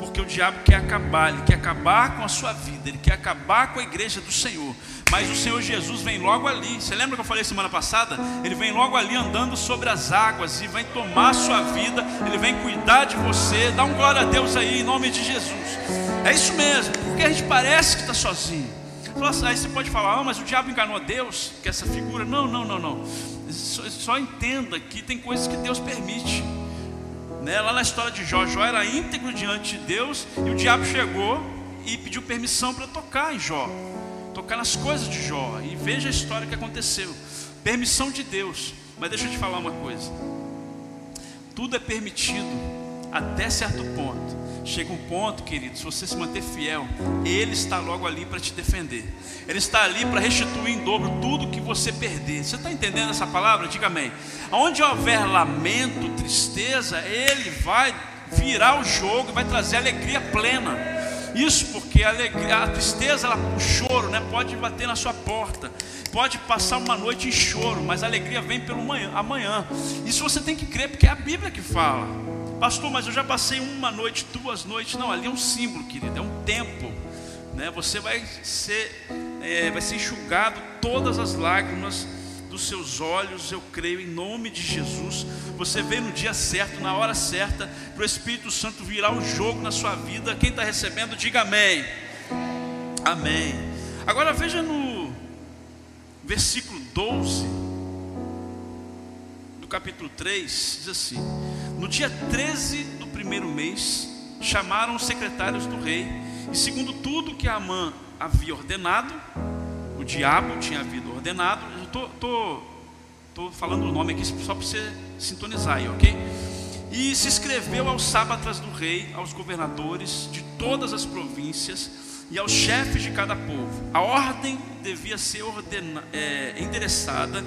Porque o diabo quer acabar, ele quer acabar com a sua vida, ele quer acabar com a igreja do Senhor. Mas o Senhor Jesus vem logo ali. Você lembra que eu falei semana passada? Ele vem logo ali andando sobre as águas e vai tomar a sua vida, ele vem cuidar de você. Dá um glória a Deus aí em nome de Jesus. É isso mesmo, porque a gente parece que está sozinho. Aí você pode falar, ah, mas o diabo enganou Deus, que essa figura. Não, não, não, não. Só, só entenda que tem coisas que Deus permite. Né? Lá na história de Jó, Jó era íntegro diante de Deus e o diabo chegou e pediu permissão para tocar em Jó, tocar nas coisas de Jó. E veja a história que aconteceu. Permissão de Deus. Mas deixa eu te falar uma coisa. Tudo é permitido até certo ponto. Chega um ponto, querido, se você se manter fiel, Ele está logo ali para te defender. Ele está ali para restituir em dobro tudo que você perder. Você está entendendo essa palavra? Diga amém. Onde houver lamento, tristeza, Ele vai virar o jogo vai trazer alegria plena. Isso porque a, alegria, a tristeza, ela, o choro, né, pode bater na sua porta, pode passar uma noite em choro, mas a alegria vem pelo manhã, amanhã. Isso você tem que crer, porque é a Bíblia que fala. Pastor, mas eu já passei uma noite, duas noites. Não, ali é um símbolo, querido, é um tempo. Né? Você vai ser, é, vai ser enxugado todas as lágrimas dos seus olhos, eu creio, em nome de Jesus. Você vê no dia certo, na hora certa, para o Espírito Santo virar o jogo na sua vida. Quem está recebendo, diga amém. Amém. Agora veja no versículo 12 do capítulo 3, diz assim: no dia 13 do primeiro mês, chamaram os secretários do rei, e segundo tudo que Amã havia ordenado, o diabo tinha havido ordenado, estou tô, tô, tô falando o nome aqui só para você sintonizar aí, ok? E se escreveu aos sábatas do rei, aos governadores de todas as províncias e aos chefes de cada povo. A ordem devia ser ordena, é, endereçada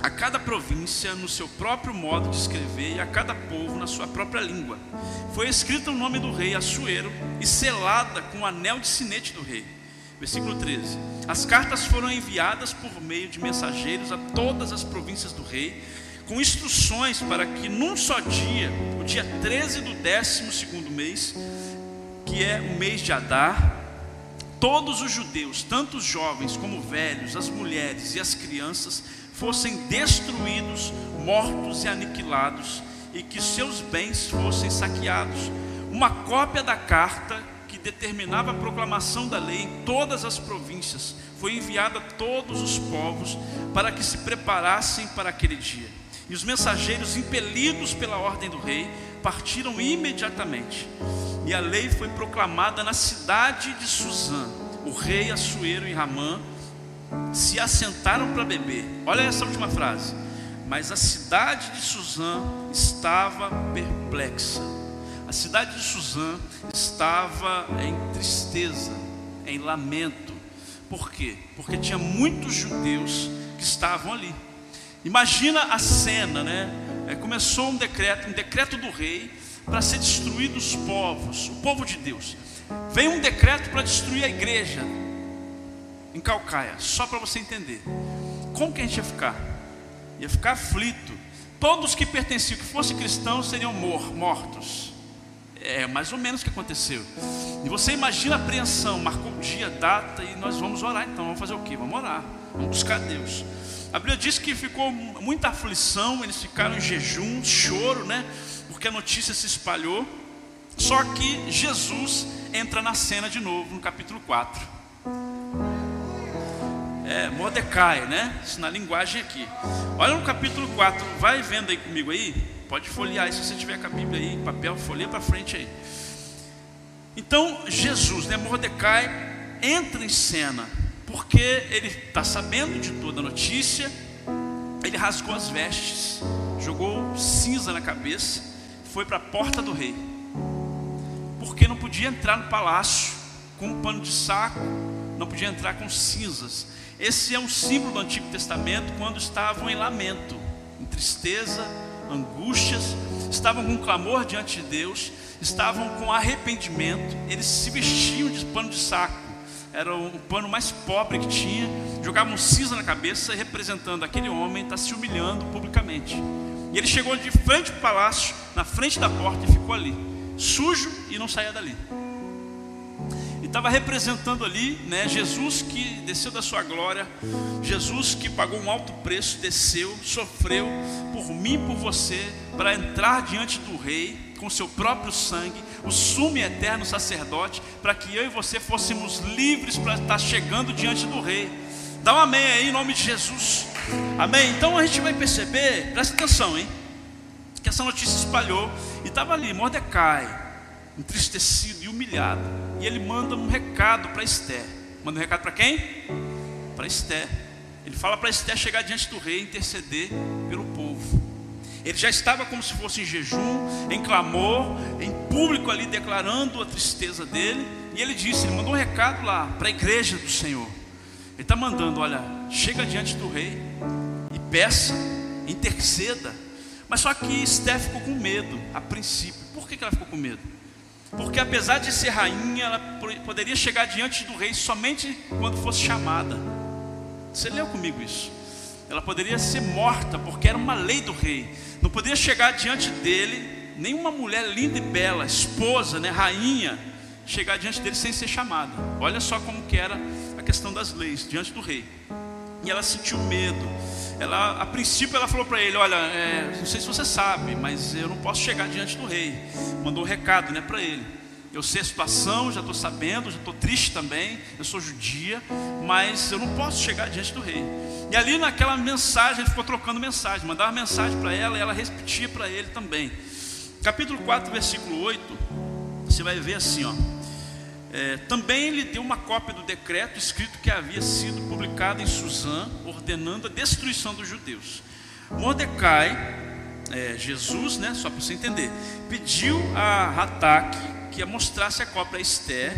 a cada província no seu próprio modo de escrever e a cada povo na sua própria língua. Foi escrito o nome do rei Assuero e selada com o anel de sinete do rei. Versículo 13. As cartas foram enviadas por meio de mensageiros a todas as províncias do rei, com instruções para que num só dia, o dia 13 do 12 segundo mês, que é o mês de Adar, todos os judeus, tanto os jovens como velhos, as mulheres e as crianças, fossem destruídos, mortos e aniquilados, e que seus bens fossem saqueados. Uma cópia da carta que determinava a proclamação da lei em todas as províncias foi enviada a todos os povos para que se preparassem para aquele dia. E os mensageiros, impelidos pela ordem do rei, partiram imediatamente. E a lei foi proclamada na cidade de Suzã. O rei Assuero e Ramã se assentaram para beber. Olha essa última frase. Mas a cidade de Suzã estava perplexa. A cidade de Suzã estava em tristeza, em lamento. Por quê? Porque tinha muitos judeus que estavam ali. Imagina a cena, né? É, começou um decreto, um decreto do rei para ser destruído os povos, o povo de Deus. Veio um decreto para destruir a igreja em Calcaia, só para você entender. Como que a gente ia ficar? Ia ficar aflito. Todos que pertenciam, que fossem cristãos, seriam mor mortos. É mais ou menos o que aconteceu. E você imagina a apreensão, marcou dia, data, e nós vamos orar então. Vamos fazer o quê? Vamos orar, vamos buscar Deus. A Bíblia diz que ficou muita aflição, eles ficaram em jejum, choro, né? Porque a notícia se espalhou. Só que Jesus entra na cena de novo, no capítulo 4. É, Mordecai, né? Isso na linguagem aqui. Olha no capítulo 4, vai vendo aí comigo aí. Pode folhear aí, se você tiver com a Bíblia aí, papel, folheia para frente aí. Então, Jesus, né? Mordecai entra em cena porque ele está sabendo de toda a notícia, ele rasgou as vestes, jogou cinza na cabeça, foi para a porta do rei, porque não podia entrar no palácio com um pano de saco, não podia entrar com cinzas. Esse é um símbolo do Antigo Testamento quando estavam em lamento, em tristeza, angústias, estavam com clamor diante de Deus, estavam com arrependimento, eles se vestiam de pano de saco era o pano mais pobre que tinha, jogava um cinza na cabeça, representando aquele homem está se humilhando publicamente. E ele chegou de frente para o palácio, na frente da porta e ficou ali, sujo e não saía dali. Estava representando ali, né, Jesus que desceu da sua glória, Jesus que pagou um alto preço, desceu, sofreu por mim, por você, para entrar diante do rei com seu próprio sangue, o sumo e eterno sacerdote, para que eu e você fôssemos livres para estar chegando diante do Rei. Dá um amém aí em nome de Jesus. Amém? Então a gente vai perceber, presta atenção, hein? Que essa notícia espalhou e estava ali, Mordecai, entristecido e humilhado. E ele manda um recado para Esther. Manda um recado para quem? Para Esther. Ele fala para Esther chegar diante do rei e interceder pelo povo. Ele já estava como se fosse em jejum, em clamor, em público ali declarando a tristeza dele. E ele disse, ele mandou um recado lá para a igreja do Senhor. Ele está mandando, olha, chega diante do rei e peça, interceda. Mas só que Esté ficou com medo a princípio. Por que ela ficou com medo? Porque apesar de ser rainha, ela poderia chegar diante do rei somente quando fosse chamada. Você leu comigo isso? Ela poderia ser morta, porque era uma lei do rei. Não podia chegar diante dele nenhuma mulher linda e bela, esposa, né, rainha, chegar diante dele sem ser chamada. Olha só como que era a questão das leis diante do rei. E ela sentiu medo. Ela, a princípio, ela falou para ele: Olha, é, não sei se você sabe, mas eu não posso chegar diante do rei. Mandou um recado, né, para ele. Eu sei a situação, já estou sabendo, já estou triste também. Eu sou judia, mas eu não posso chegar diante do rei. E ali naquela mensagem, ele ficou trocando mensagem, mandava mensagem para ela e ela repetia para ele também. Capítulo 4, versículo 8, você vai ver assim, ó. É, também ele deu uma cópia do decreto escrito que havia sido publicado em Suzã, ordenando a destruição dos judeus. Mordecai, é, Jesus, né, só para você entender, pediu a Rataque que a mostrasse a cópia a Esther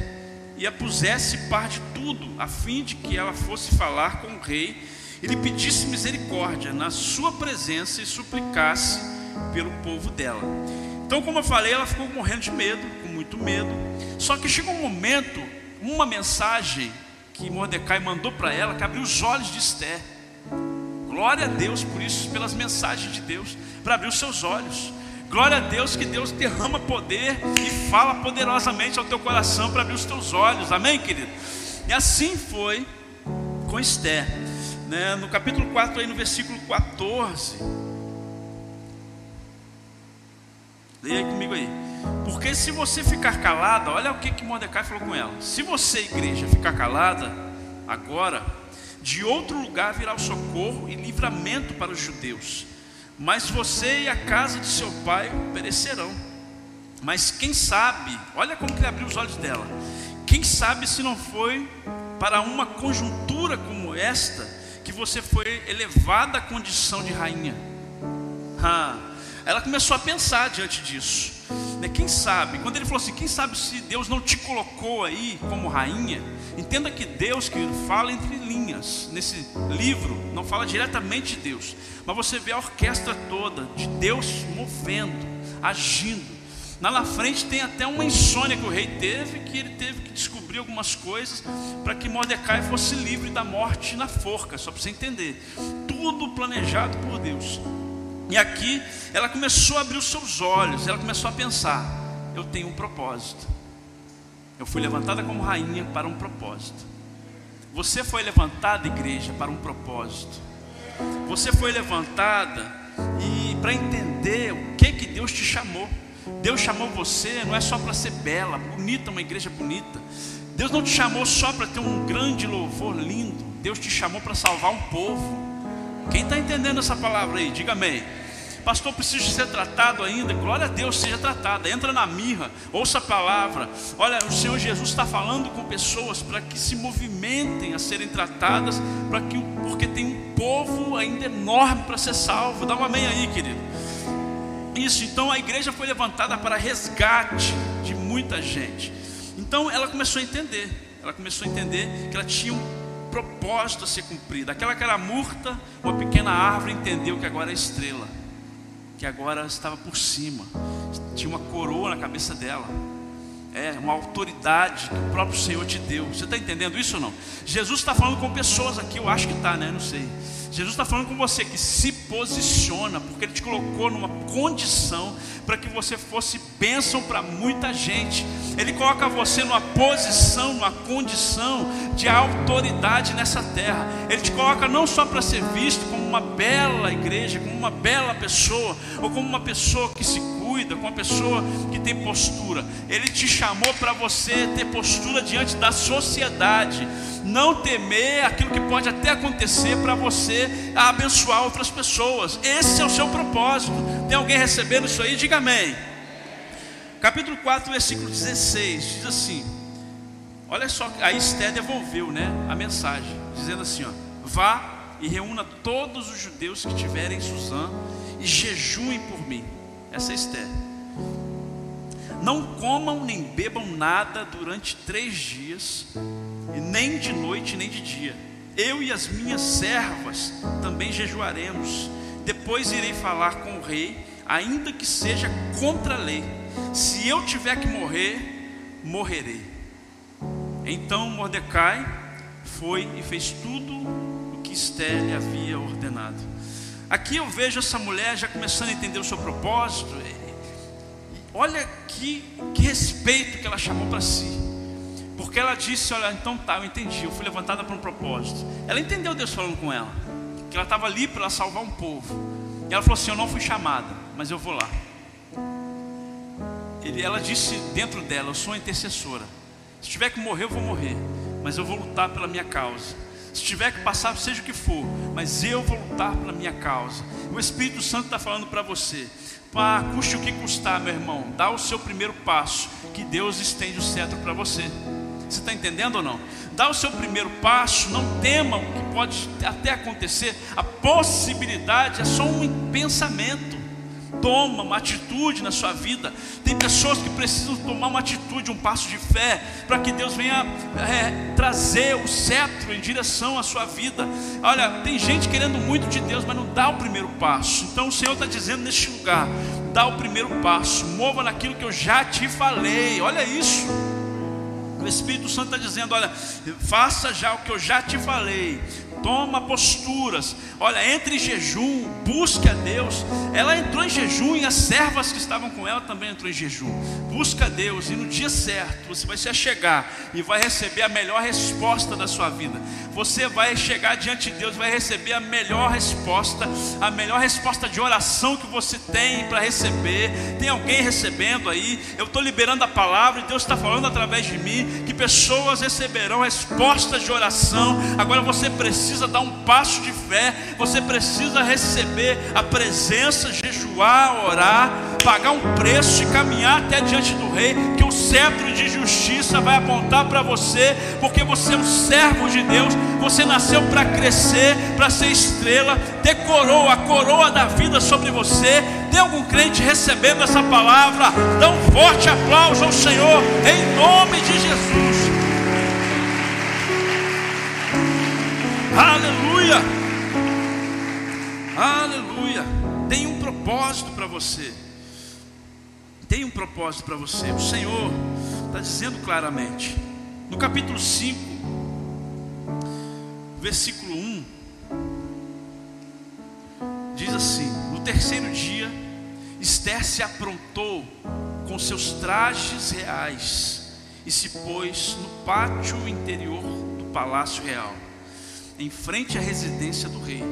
e a pusesse par de tudo, a fim de que ela fosse falar com o rei ele pedisse misericórdia na sua presença e suplicasse pelo povo dela. Então, como eu falei, ela ficou morrendo de medo, muito medo. Só que chegou um momento, uma mensagem que Mordecai mandou para ela, que abriu os olhos de Esther. Glória a Deus por isso, pelas mensagens de Deus, para abrir os seus olhos. Glória a Deus que Deus derrama poder e fala poderosamente ao teu coração para abrir os teus olhos. Amém, querido? E assim foi com Esther né, no capítulo 4, aí no versículo 14. Leia comigo aí. Porque se você ficar calada, olha o que, que Mordecai falou com ela. Se você, igreja, ficar calada, agora, de outro lugar virá o socorro e livramento para os judeus. Mas você e a casa de seu pai perecerão. Mas quem sabe, olha como que ele abriu os olhos dela. Quem sabe se não foi para uma conjuntura como esta que você foi elevada à condição de rainha. Ah, ela começou a pensar diante disso. Né? Quem sabe? Quando ele falou assim, quem sabe se Deus não te colocou aí como rainha? Entenda que Deus, que fala entre linhas nesse livro, não fala diretamente de Deus, mas você vê a orquestra toda de Deus movendo, agindo. Lá na frente tem até uma insônia que o rei teve, que ele teve que descobrir algumas coisas para que Mordecai fosse livre da morte na forca, só para você entender. Tudo planejado por Deus. E aqui ela começou a abrir os seus olhos, ela começou a pensar: eu tenho um propósito. Eu fui levantada como rainha para um propósito. Você foi levantada, igreja, para um propósito. Você foi levantada e para entender o que que Deus te chamou. Deus chamou você não é só para ser bela, bonita, uma igreja bonita. Deus não te chamou só para ter um grande louvor lindo. Deus te chamou para salvar um povo. Quem está entendendo essa palavra aí? Diga amém. Pastor, preciso ser tratado ainda. Glória a Deus, seja tratado. Entra na mirra, ouça a palavra. Olha, o Senhor Jesus está falando com pessoas para que se movimentem a serem tratadas, para que porque tem um povo ainda enorme para ser salvo. Dá um amém aí, querido. Isso, então a igreja foi levantada para resgate de muita gente. Então ela começou a entender, ela começou a entender que ela tinha um propósito a ser cumprido. Aquela que era murta, uma pequena árvore, entendeu que agora é estrela, que agora estava por cima, tinha uma coroa na cabeça dela. É uma autoridade que o próprio Senhor te deu. Você está entendendo isso ou não? Jesus está falando com pessoas aqui, eu acho que está, né? Não sei. Jesus está falando com você que se posiciona, porque Ele te colocou numa condição para que você fosse bênção para muita gente. Ele coloca você numa posição, numa condição de autoridade nessa terra. Ele te coloca não só para ser visto como uma bela igreja, como uma bela pessoa, ou como uma pessoa que se cuida, como uma pessoa que tem postura. Ele te chamou para você ter postura diante da sociedade não temer aquilo que pode até acontecer para você abençoar outras pessoas. Esse é o seu propósito. Tem alguém recebendo isso aí? Diga amém. Capítulo 4, versículo 16, diz assim: Olha só, a Esté devolveu né, a mensagem, dizendo assim: ó, Vá e reúna todos os judeus que tiverem em Suzã e jejuem por mim. Essa é Esté. Não comam nem bebam nada durante três dias, e nem de noite nem de dia. Eu e as minhas servas também jejuaremos. Depois irei falar com o rei, ainda que seja contra a lei. Se eu tiver que morrer, morrerei. Então Mordecai foi e fez tudo o que Esther lhe havia ordenado. Aqui eu vejo essa mulher já começando a entender o seu propósito. Olha que, que respeito que ela chamou para si. Porque ela disse: Olha, então tá, eu entendi, eu fui levantada para um propósito. Ela entendeu Deus falando com ela, que ela estava ali para salvar um povo. E ela falou assim: Eu não fui chamada, mas eu vou lá. Ele, ela disse dentro dela: Eu sou intercessora. Se tiver que morrer, eu vou morrer, mas eu vou lutar pela minha causa. Se tiver que passar, seja o que for, mas eu vou lutar pela minha causa. O Espírito Santo está falando para você: Pá, custe o que custar, meu irmão, dá o seu primeiro passo, que Deus estende o cetro para você. Você está entendendo ou não? Dá o seu primeiro passo, não tema o que pode até acontecer. A possibilidade é só um pensamento toma uma atitude na sua vida. Tem pessoas que precisam tomar uma atitude, um passo de fé, para que Deus venha é, trazer o cetro em direção à sua vida. Olha, tem gente querendo muito de Deus, mas não dá o primeiro passo. Então o Senhor está dizendo neste lugar: dá o primeiro passo, mova naquilo que eu já te falei. Olha isso. O Espírito Santo está dizendo: olha, faça já o que eu já te falei toma posturas, olha, entre em jejum, busque a Deus. Ela entrou em jejum e as servas que estavam com ela também entrou em jejum. Busca a Deus e no dia certo você vai se achegar e vai receber a melhor resposta da sua vida. Você vai chegar diante de Deus, vai receber a melhor resposta, a melhor resposta de oração que você tem para receber. Tem alguém recebendo aí? Eu estou liberando a palavra e Deus está falando através de mim que pessoas receberão respostas de oração. Agora você precisa precisa dar um passo de fé, você precisa receber a presença, jejuar, orar, pagar um preço e caminhar até diante do rei, que o cetro de justiça vai apontar para você, porque você é um servo de Deus, você nasceu para crescer, para ser estrela, ter coroa, a coroa da vida sobre você. Tem algum crente recebendo essa palavra? Dá um forte aplauso ao Senhor, em nome de Jesus. Aleluia! Aleluia! Tem um propósito para você tem um propósito para você. O Senhor está dizendo claramente. No capítulo 5, versículo 1, diz assim: No terceiro dia, Esther se aprontou com seus trajes reais e se pôs no pátio interior do palácio real, em frente à residência do rei.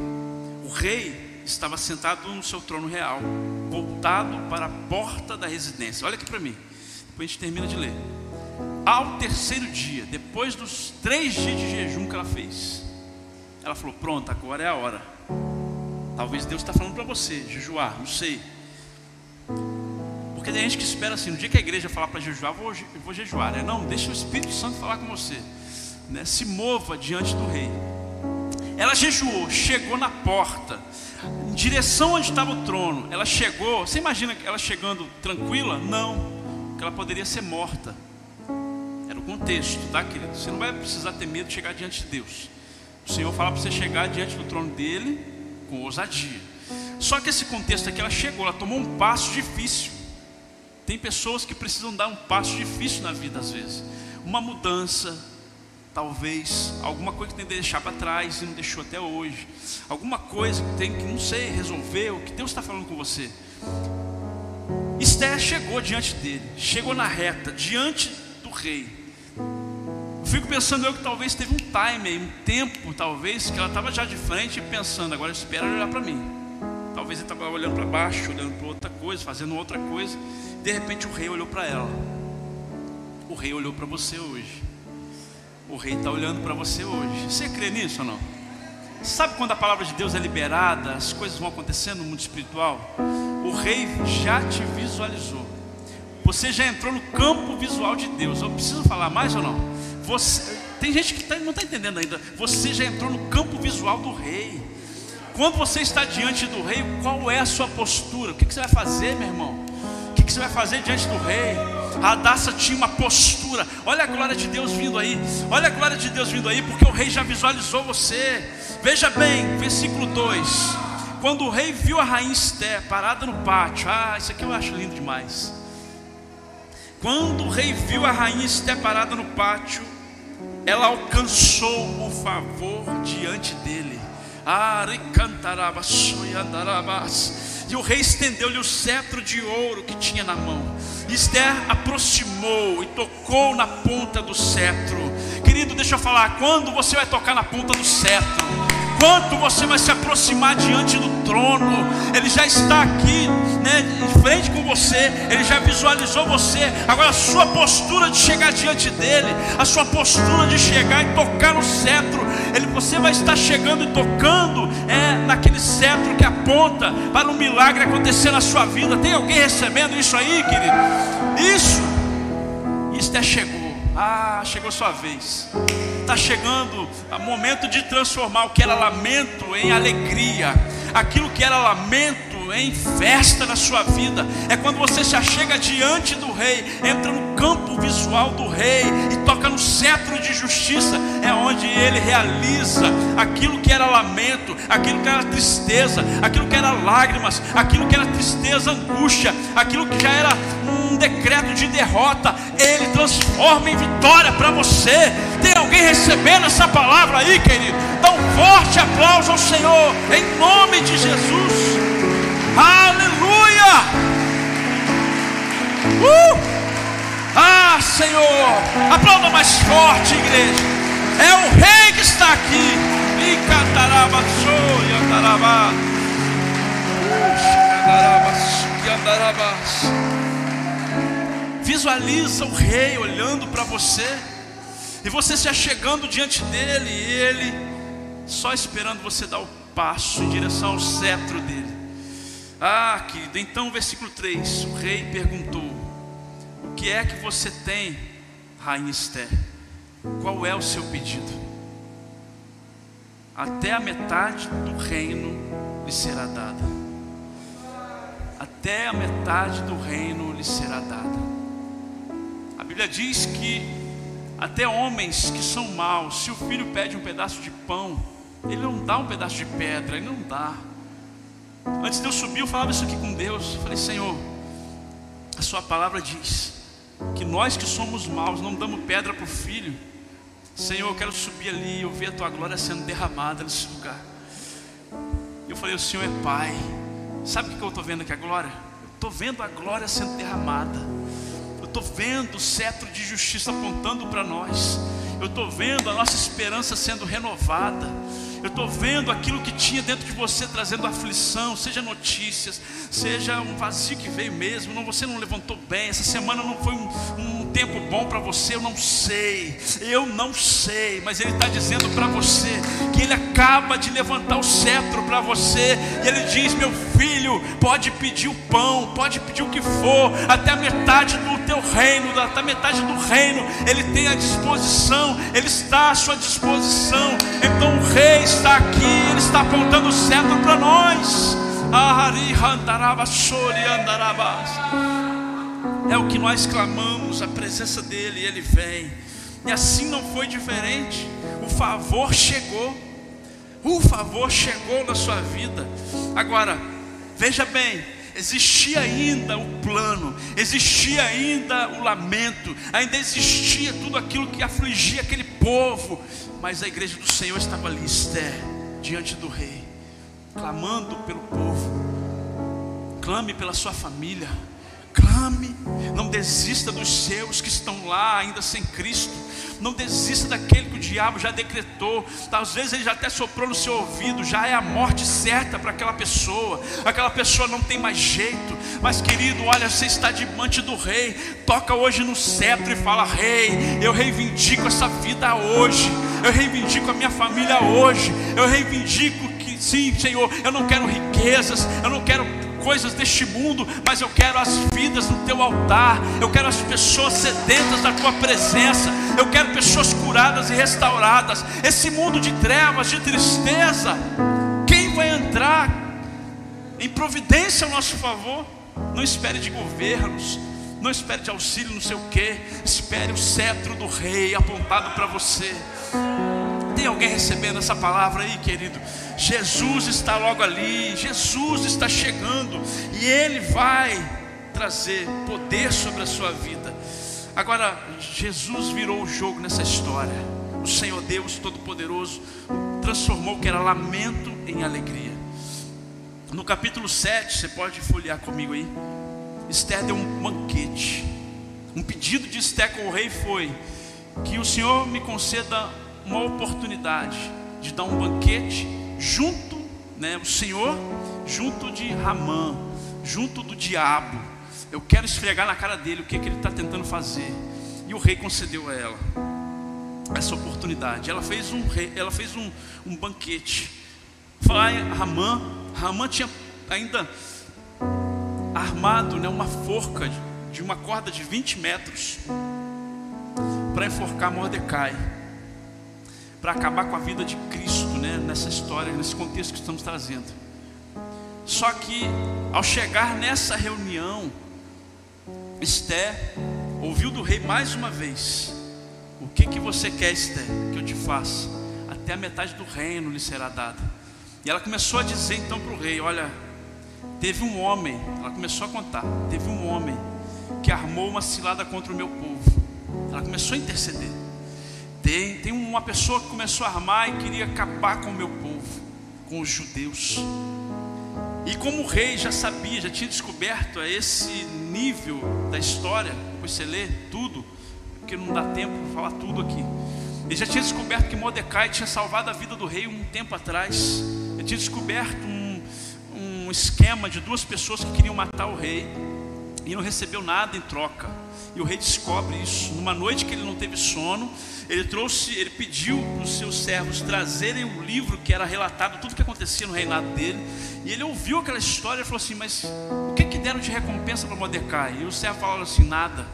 O rei estava sentado no seu trono real, voltado para a porta da residência. Olha aqui para mim, depois a gente termina de ler. Ao terceiro dia, depois dos três dias de jejum que ela fez, ela falou: Pronto, agora é a hora. Talvez Deus está falando para você, jejuar, não sei. Porque tem gente que espera assim, no dia que a igreja falar para jejuar, vou, vou jejuar. Né? Não, deixa o Espírito Santo falar com você. Né? Se mova diante do rei. Ela jejuou, chegou na porta em direção onde estava o trono. Ela chegou, você imagina ela chegando tranquila? Não, porque ela poderia ser morta. Era o contexto, tá, querido? Você não vai precisar ter medo de chegar diante de Deus. O Senhor fala para você chegar diante do trono dele com ousadia. Só que esse contexto aqui, ela chegou, ela tomou um passo difícil. Tem pessoas que precisam dar um passo difícil na vida às vezes. Uma mudança, Talvez alguma coisa que tem que deixar para trás e não deixou até hoje. Alguma coisa que tem que, não sei, resolver. O que Deus está falando com você. Esther chegou diante dele, chegou na reta, diante do rei. Fico pensando eu que talvez teve um time, um tempo, talvez, que ela estava já de frente e pensando, agora espera olhar para mim. Talvez ele estava olhando para baixo, olhando para outra coisa, fazendo outra coisa. De repente o rei olhou para ela. O rei olhou para você hoje. O rei está olhando para você hoje. Você crê nisso ou não? Sabe quando a palavra de Deus é liberada, as coisas vão acontecendo no mundo espiritual? O rei já te visualizou. Você já entrou no campo visual de Deus. Eu preciso falar mais ou não? Você, tem gente que tá, não está entendendo ainda. Você já entrou no campo visual do rei. Quando você está diante do rei, qual é a sua postura? O que, que você vai fazer, meu irmão? Que, você vai fazer diante do rei? A Adassa tinha uma postura. Olha a glória de Deus vindo aí. Olha a glória de Deus vindo aí, porque o rei já visualizou você. Veja bem, versículo 2. Quando o rei viu a rainha Esté parada no pátio, ah, isso aqui eu acho lindo demais. Quando o rei viu a rainha Esté parada no pátio, ela alcançou o favor diante dele. Ah, e o rei estendeu-lhe o cetro de ouro que tinha na mão. Esther aproximou e tocou na ponta do cetro. Querido, deixa eu falar, quando você vai tocar na ponta do cetro? Quanto você vai se aproximar diante do trono? Ele já está aqui, né, em frente com você. Ele já visualizou você. Agora a sua postura de chegar diante dele, a sua postura de chegar e tocar no cetro, ele, você vai estar chegando e tocando é naquele cetro que aponta para um milagre acontecer na sua vida. Tem alguém recebendo isso aí, querido? Isso. Isso é chegou. Ah, chegou sua vez. Está chegando o momento de transformar o que era lamento em alegria, aquilo que era lamento em festa na sua vida. É quando você se achega diante do rei, entra no campo visual do rei e toca no cetro de justiça. É onde ele realiza aquilo que era lamento, aquilo que era tristeza, aquilo que era lágrimas, aquilo que era tristeza, angústia, aquilo que já era um decreto de derrota. Ele transforma em vitória para você. Tem alguém recebendo essa palavra aí, querido? Dá um forte aplauso ao Senhor, em nome de Jesus. Aleluia! Uh! Ah, Senhor! Aplauda mais forte, igreja. É o Rei que está aqui. E cantaraba, e. Visualiza o Rei olhando para você. E você se achegando diante dele. E ele só esperando você dar o passo em direção ao cetro dele. Ah, querido, então versículo 3: o rei perguntou: O que é que você tem, Rainha Esther? Qual é o seu pedido? Até a metade do reino lhe será dada. Até a metade do reino lhe será dada. A Bíblia diz que até homens que são maus, se o filho pede um pedaço de pão, ele não dá um pedaço de pedra, ele não dá. Antes de eu subir, eu falava isso aqui com Deus. Eu falei, Senhor, a Sua palavra diz que nós que somos maus não damos pedra para o filho. Senhor, eu quero subir ali e eu ver a Tua glória sendo derramada nesse lugar. Eu falei, o Senhor é Pai. Sabe o que eu estou vendo aqui a glória? Eu estou vendo a glória sendo derramada. Eu estou vendo o cetro de justiça apontando para nós. Eu estou vendo a nossa esperança sendo renovada. Eu estou vendo aquilo que tinha dentro de você trazendo aflição, seja notícias, seja um vazio que veio mesmo. Não, você não levantou bem. Essa semana não foi um, um tempo bom para você. Eu não sei, eu não sei. Mas Ele está dizendo para você que Ele acaba de levantar o cetro para você. E Ele diz: Meu filho, pode pedir o pão, pode pedir o que for, até a metade do teu reino, até a metade do reino. Ele tem à disposição, Ele está à sua disposição. Então o rei está aqui, Ele está apontando o cetro para nós. É o que nós clamamos, a presença dEle, Ele vem. E assim não foi diferente. O favor chegou. O favor chegou na sua vida. Agora, veja bem, existia ainda o plano, existia ainda o lamento, ainda existia tudo aquilo que afligia aquele povo, mas a igreja do Senhor estava ali, Esther, diante do rei, clamando pelo povo, clame pela sua família, clame, não desista dos seus que estão lá ainda sem Cristo, não desista daquele que o diabo já decretou. Às vezes ele já até soprou no seu ouvido, já é a morte certa para aquela pessoa. Aquela pessoa não tem mais jeito. Mas querido, olha, você está diante do rei. Toca hoje no cetro e fala: Rei, eu reivindico essa vida hoje. Eu reivindico a minha família hoje. Eu reivindico que sim, Senhor, eu não quero riquezas, eu não quero coisas deste mundo, mas eu quero as vidas no teu altar, eu quero as pessoas sedentas da tua presença, eu quero pessoas curadas e restauradas. Esse mundo de trevas, de tristeza, quem vai entrar em providência ao nosso favor? Não espere de governos, não espere de auxílio, não sei o que, espere o cetro do rei apontado para você. Tem alguém recebendo essa palavra aí, querido? Jesus está logo ali, Jesus está chegando e Ele vai trazer poder sobre a sua vida. Agora, Jesus virou o jogo nessa história. O Senhor Deus Todo-Poderoso transformou o que era lamento em alegria. No capítulo 7, você pode folhear comigo aí. Esther deu um banquete. Um pedido de Esther com o rei foi que o Senhor me conceda uma oportunidade de dar um banquete junto, né, o Senhor junto de Ramã, junto do diabo. Eu quero esfregar na cara dele o que, que ele está tentando fazer. E o rei concedeu a ela essa oportunidade. Ela fez um, ela fez um, um banquete. Vai Ramã, Ramã tinha ainda armado né, uma forca de, de uma corda de 20 metros para enforcar Mordecai para acabar com a vida de Cristo, né? Nessa história, nesse contexto que estamos trazendo. Só que ao chegar nessa reunião, Esté ouviu do rei mais uma vez: O que que você quer, Esté, que eu te faça? Até a metade do reino lhe será dada. E ela começou a dizer então para o rei: Olha, teve um homem. Ela começou a contar: Teve um homem que armou uma cilada contra o meu povo. Ela começou a interceder. Tem, tem uma pessoa que começou a armar e queria acabar com o meu povo, com os judeus. E como o rei já sabia, já tinha descoberto a esse nível da história, depois você lê tudo, porque não dá tempo para falar tudo aqui. Ele já tinha descoberto que Mordecai tinha salvado a vida do rei um tempo atrás. Ele tinha descoberto um, um esquema de duas pessoas que queriam matar o rei e não recebeu nada em troca. E o rei descobre isso. Numa noite que ele não teve sono, ele trouxe, ele pediu para os seus servos trazerem um livro que era relatado tudo o que acontecia no reinado dele. E ele ouviu aquela história e falou assim: Mas o que, que deram de recompensa para Mordecai? E o servo falou assim: Nada.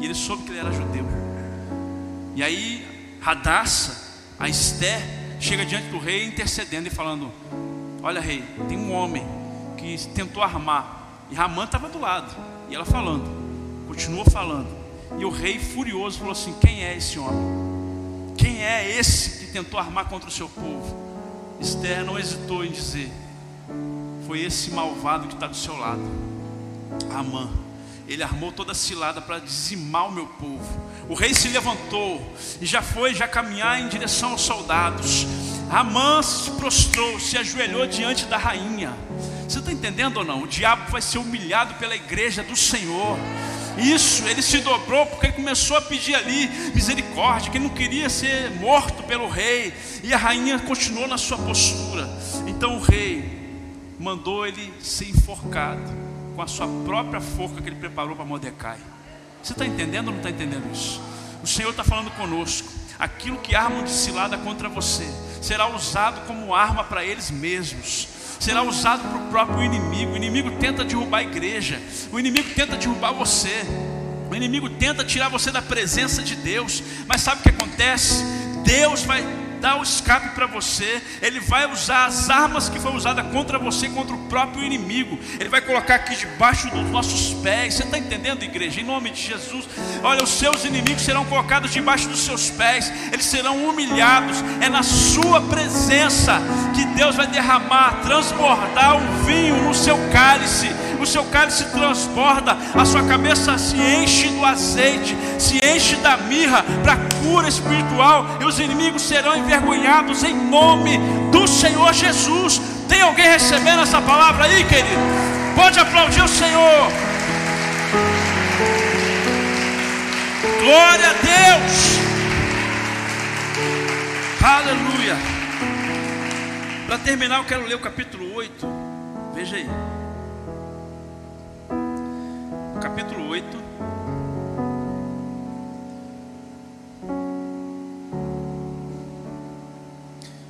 E ele soube que ele era judeu. E aí, Radassa, a Esté, chega diante do rei intercedendo e falando: Olha, rei, tem um homem que tentou armar. E Ramã estava do lado. E ela falando, continuou falando. E o rei, furioso, falou assim: Quem é esse homem? Quem é esse que tentou armar contra o seu povo? Esther não hesitou em dizer: Foi esse malvado que está do seu lado, Amã. Ele armou toda a cilada para dizimar o meu povo. O rei se levantou e já foi já caminhar em direção aos soldados. Amã se prostrou, se ajoelhou diante da rainha. Você está entendendo ou não? O diabo vai ser humilhado pela igreja do Senhor. Isso, ele se dobrou porque ele começou a pedir ali misericórdia, que ele não queria ser morto pelo rei. E a rainha continuou na sua postura. Então o rei mandou ele ser enforcado com a sua própria forca que ele preparou para Mordecai. Você está entendendo ou não está entendendo isso? O Senhor está falando conosco. Aquilo que armam de cilada contra você será usado como arma para eles mesmos será usado para o próprio inimigo. O inimigo tenta derrubar a igreja, o inimigo tenta derrubar você, o inimigo tenta tirar você da presença de Deus. Mas sabe o que acontece? Deus vai dar o escape para você, Ele vai usar as armas que foi usada contra você, contra o próprio inimigo. Ele vai colocar aqui debaixo dos nossos pés. Você está entendendo, igreja? Em nome de Jesus. Olha, os seus inimigos serão colocados debaixo dos seus pés, eles serão humilhados. É na sua presença que Deus vai derramar, transbordar o vinho no seu cálice o seu cálice transborda, a sua cabeça se enche do azeite, se enche da mirra para cura espiritual, e os inimigos serão envergonhados em nome do Senhor Jesus. Tem alguém recebendo essa palavra aí, querido? Pode aplaudir o Senhor. Glória a Deus. Aleluia. Para terminar, eu quero ler o capítulo 8. Veja aí. Capítulo 8.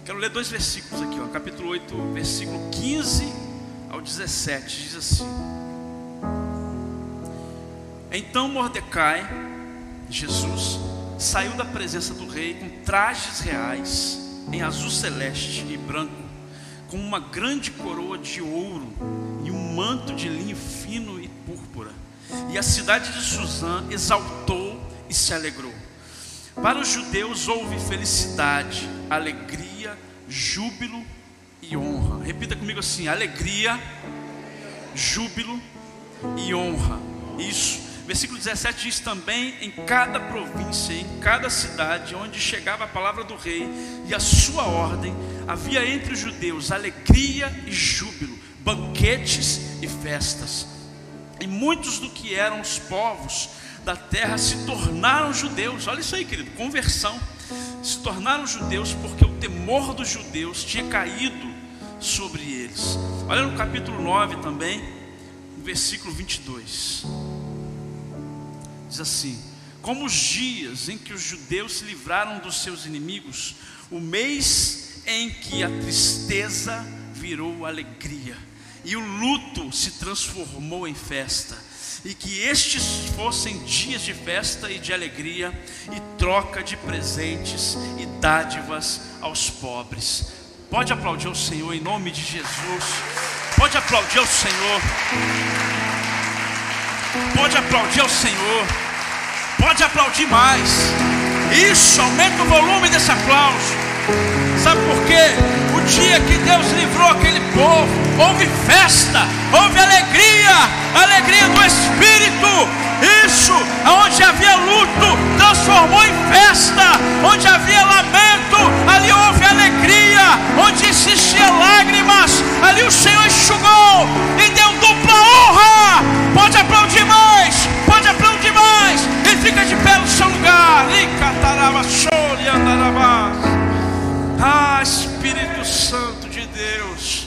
Quero ler dois versículos aqui, ó. capítulo 8, versículo 15 ao 17. Diz assim: Então Mordecai, Jesus, saiu da presença do rei com trajes reais, em azul celeste e branco, com uma grande coroa de ouro e um manto de linho fino e e a cidade de Suzã exaltou e se alegrou. Para os judeus houve felicidade, alegria, júbilo e honra. Repita comigo assim: alegria, júbilo e honra. Isso. Versículo 17 diz também: em cada província, em cada cidade onde chegava a palavra do rei e a sua ordem, havia entre os judeus alegria e júbilo, banquetes e festas e muitos do que eram os povos da terra se tornaram judeus. Olha isso aí, querido, conversão. Se tornaram judeus porque o temor dos judeus tinha caído sobre eles. Olha no capítulo 9 também, no versículo 22. Diz assim: Como os dias em que os judeus se livraram dos seus inimigos, o mês em que a tristeza virou alegria e o luto se transformou em festa, e que estes fossem dias de festa e de alegria, e troca de presentes e dádivas aos pobres. Pode aplaudir o Senhor em nome de Jesus. Pode aplaudir o Senhor. Pode aplaudir o Senhor. Pode aplaudir mais. Isso, aumenta o volume desse aplauso. Sabe por quê? dia que Deus livrou aquele povo, houve festa, houve alegria, alegria do Espírito. Isso, onde havia luto, transformou em festa, onde havia lamento, ali houve alegria, onde existia lágrimas, ali o Senhor enxugou e deu dupla honra. Pode aplaudir mais, pode aplaudir mais, e fica de pé no seu lugar. Licataraba, chore, andarabás. Ah, Espírito Santo de Deus.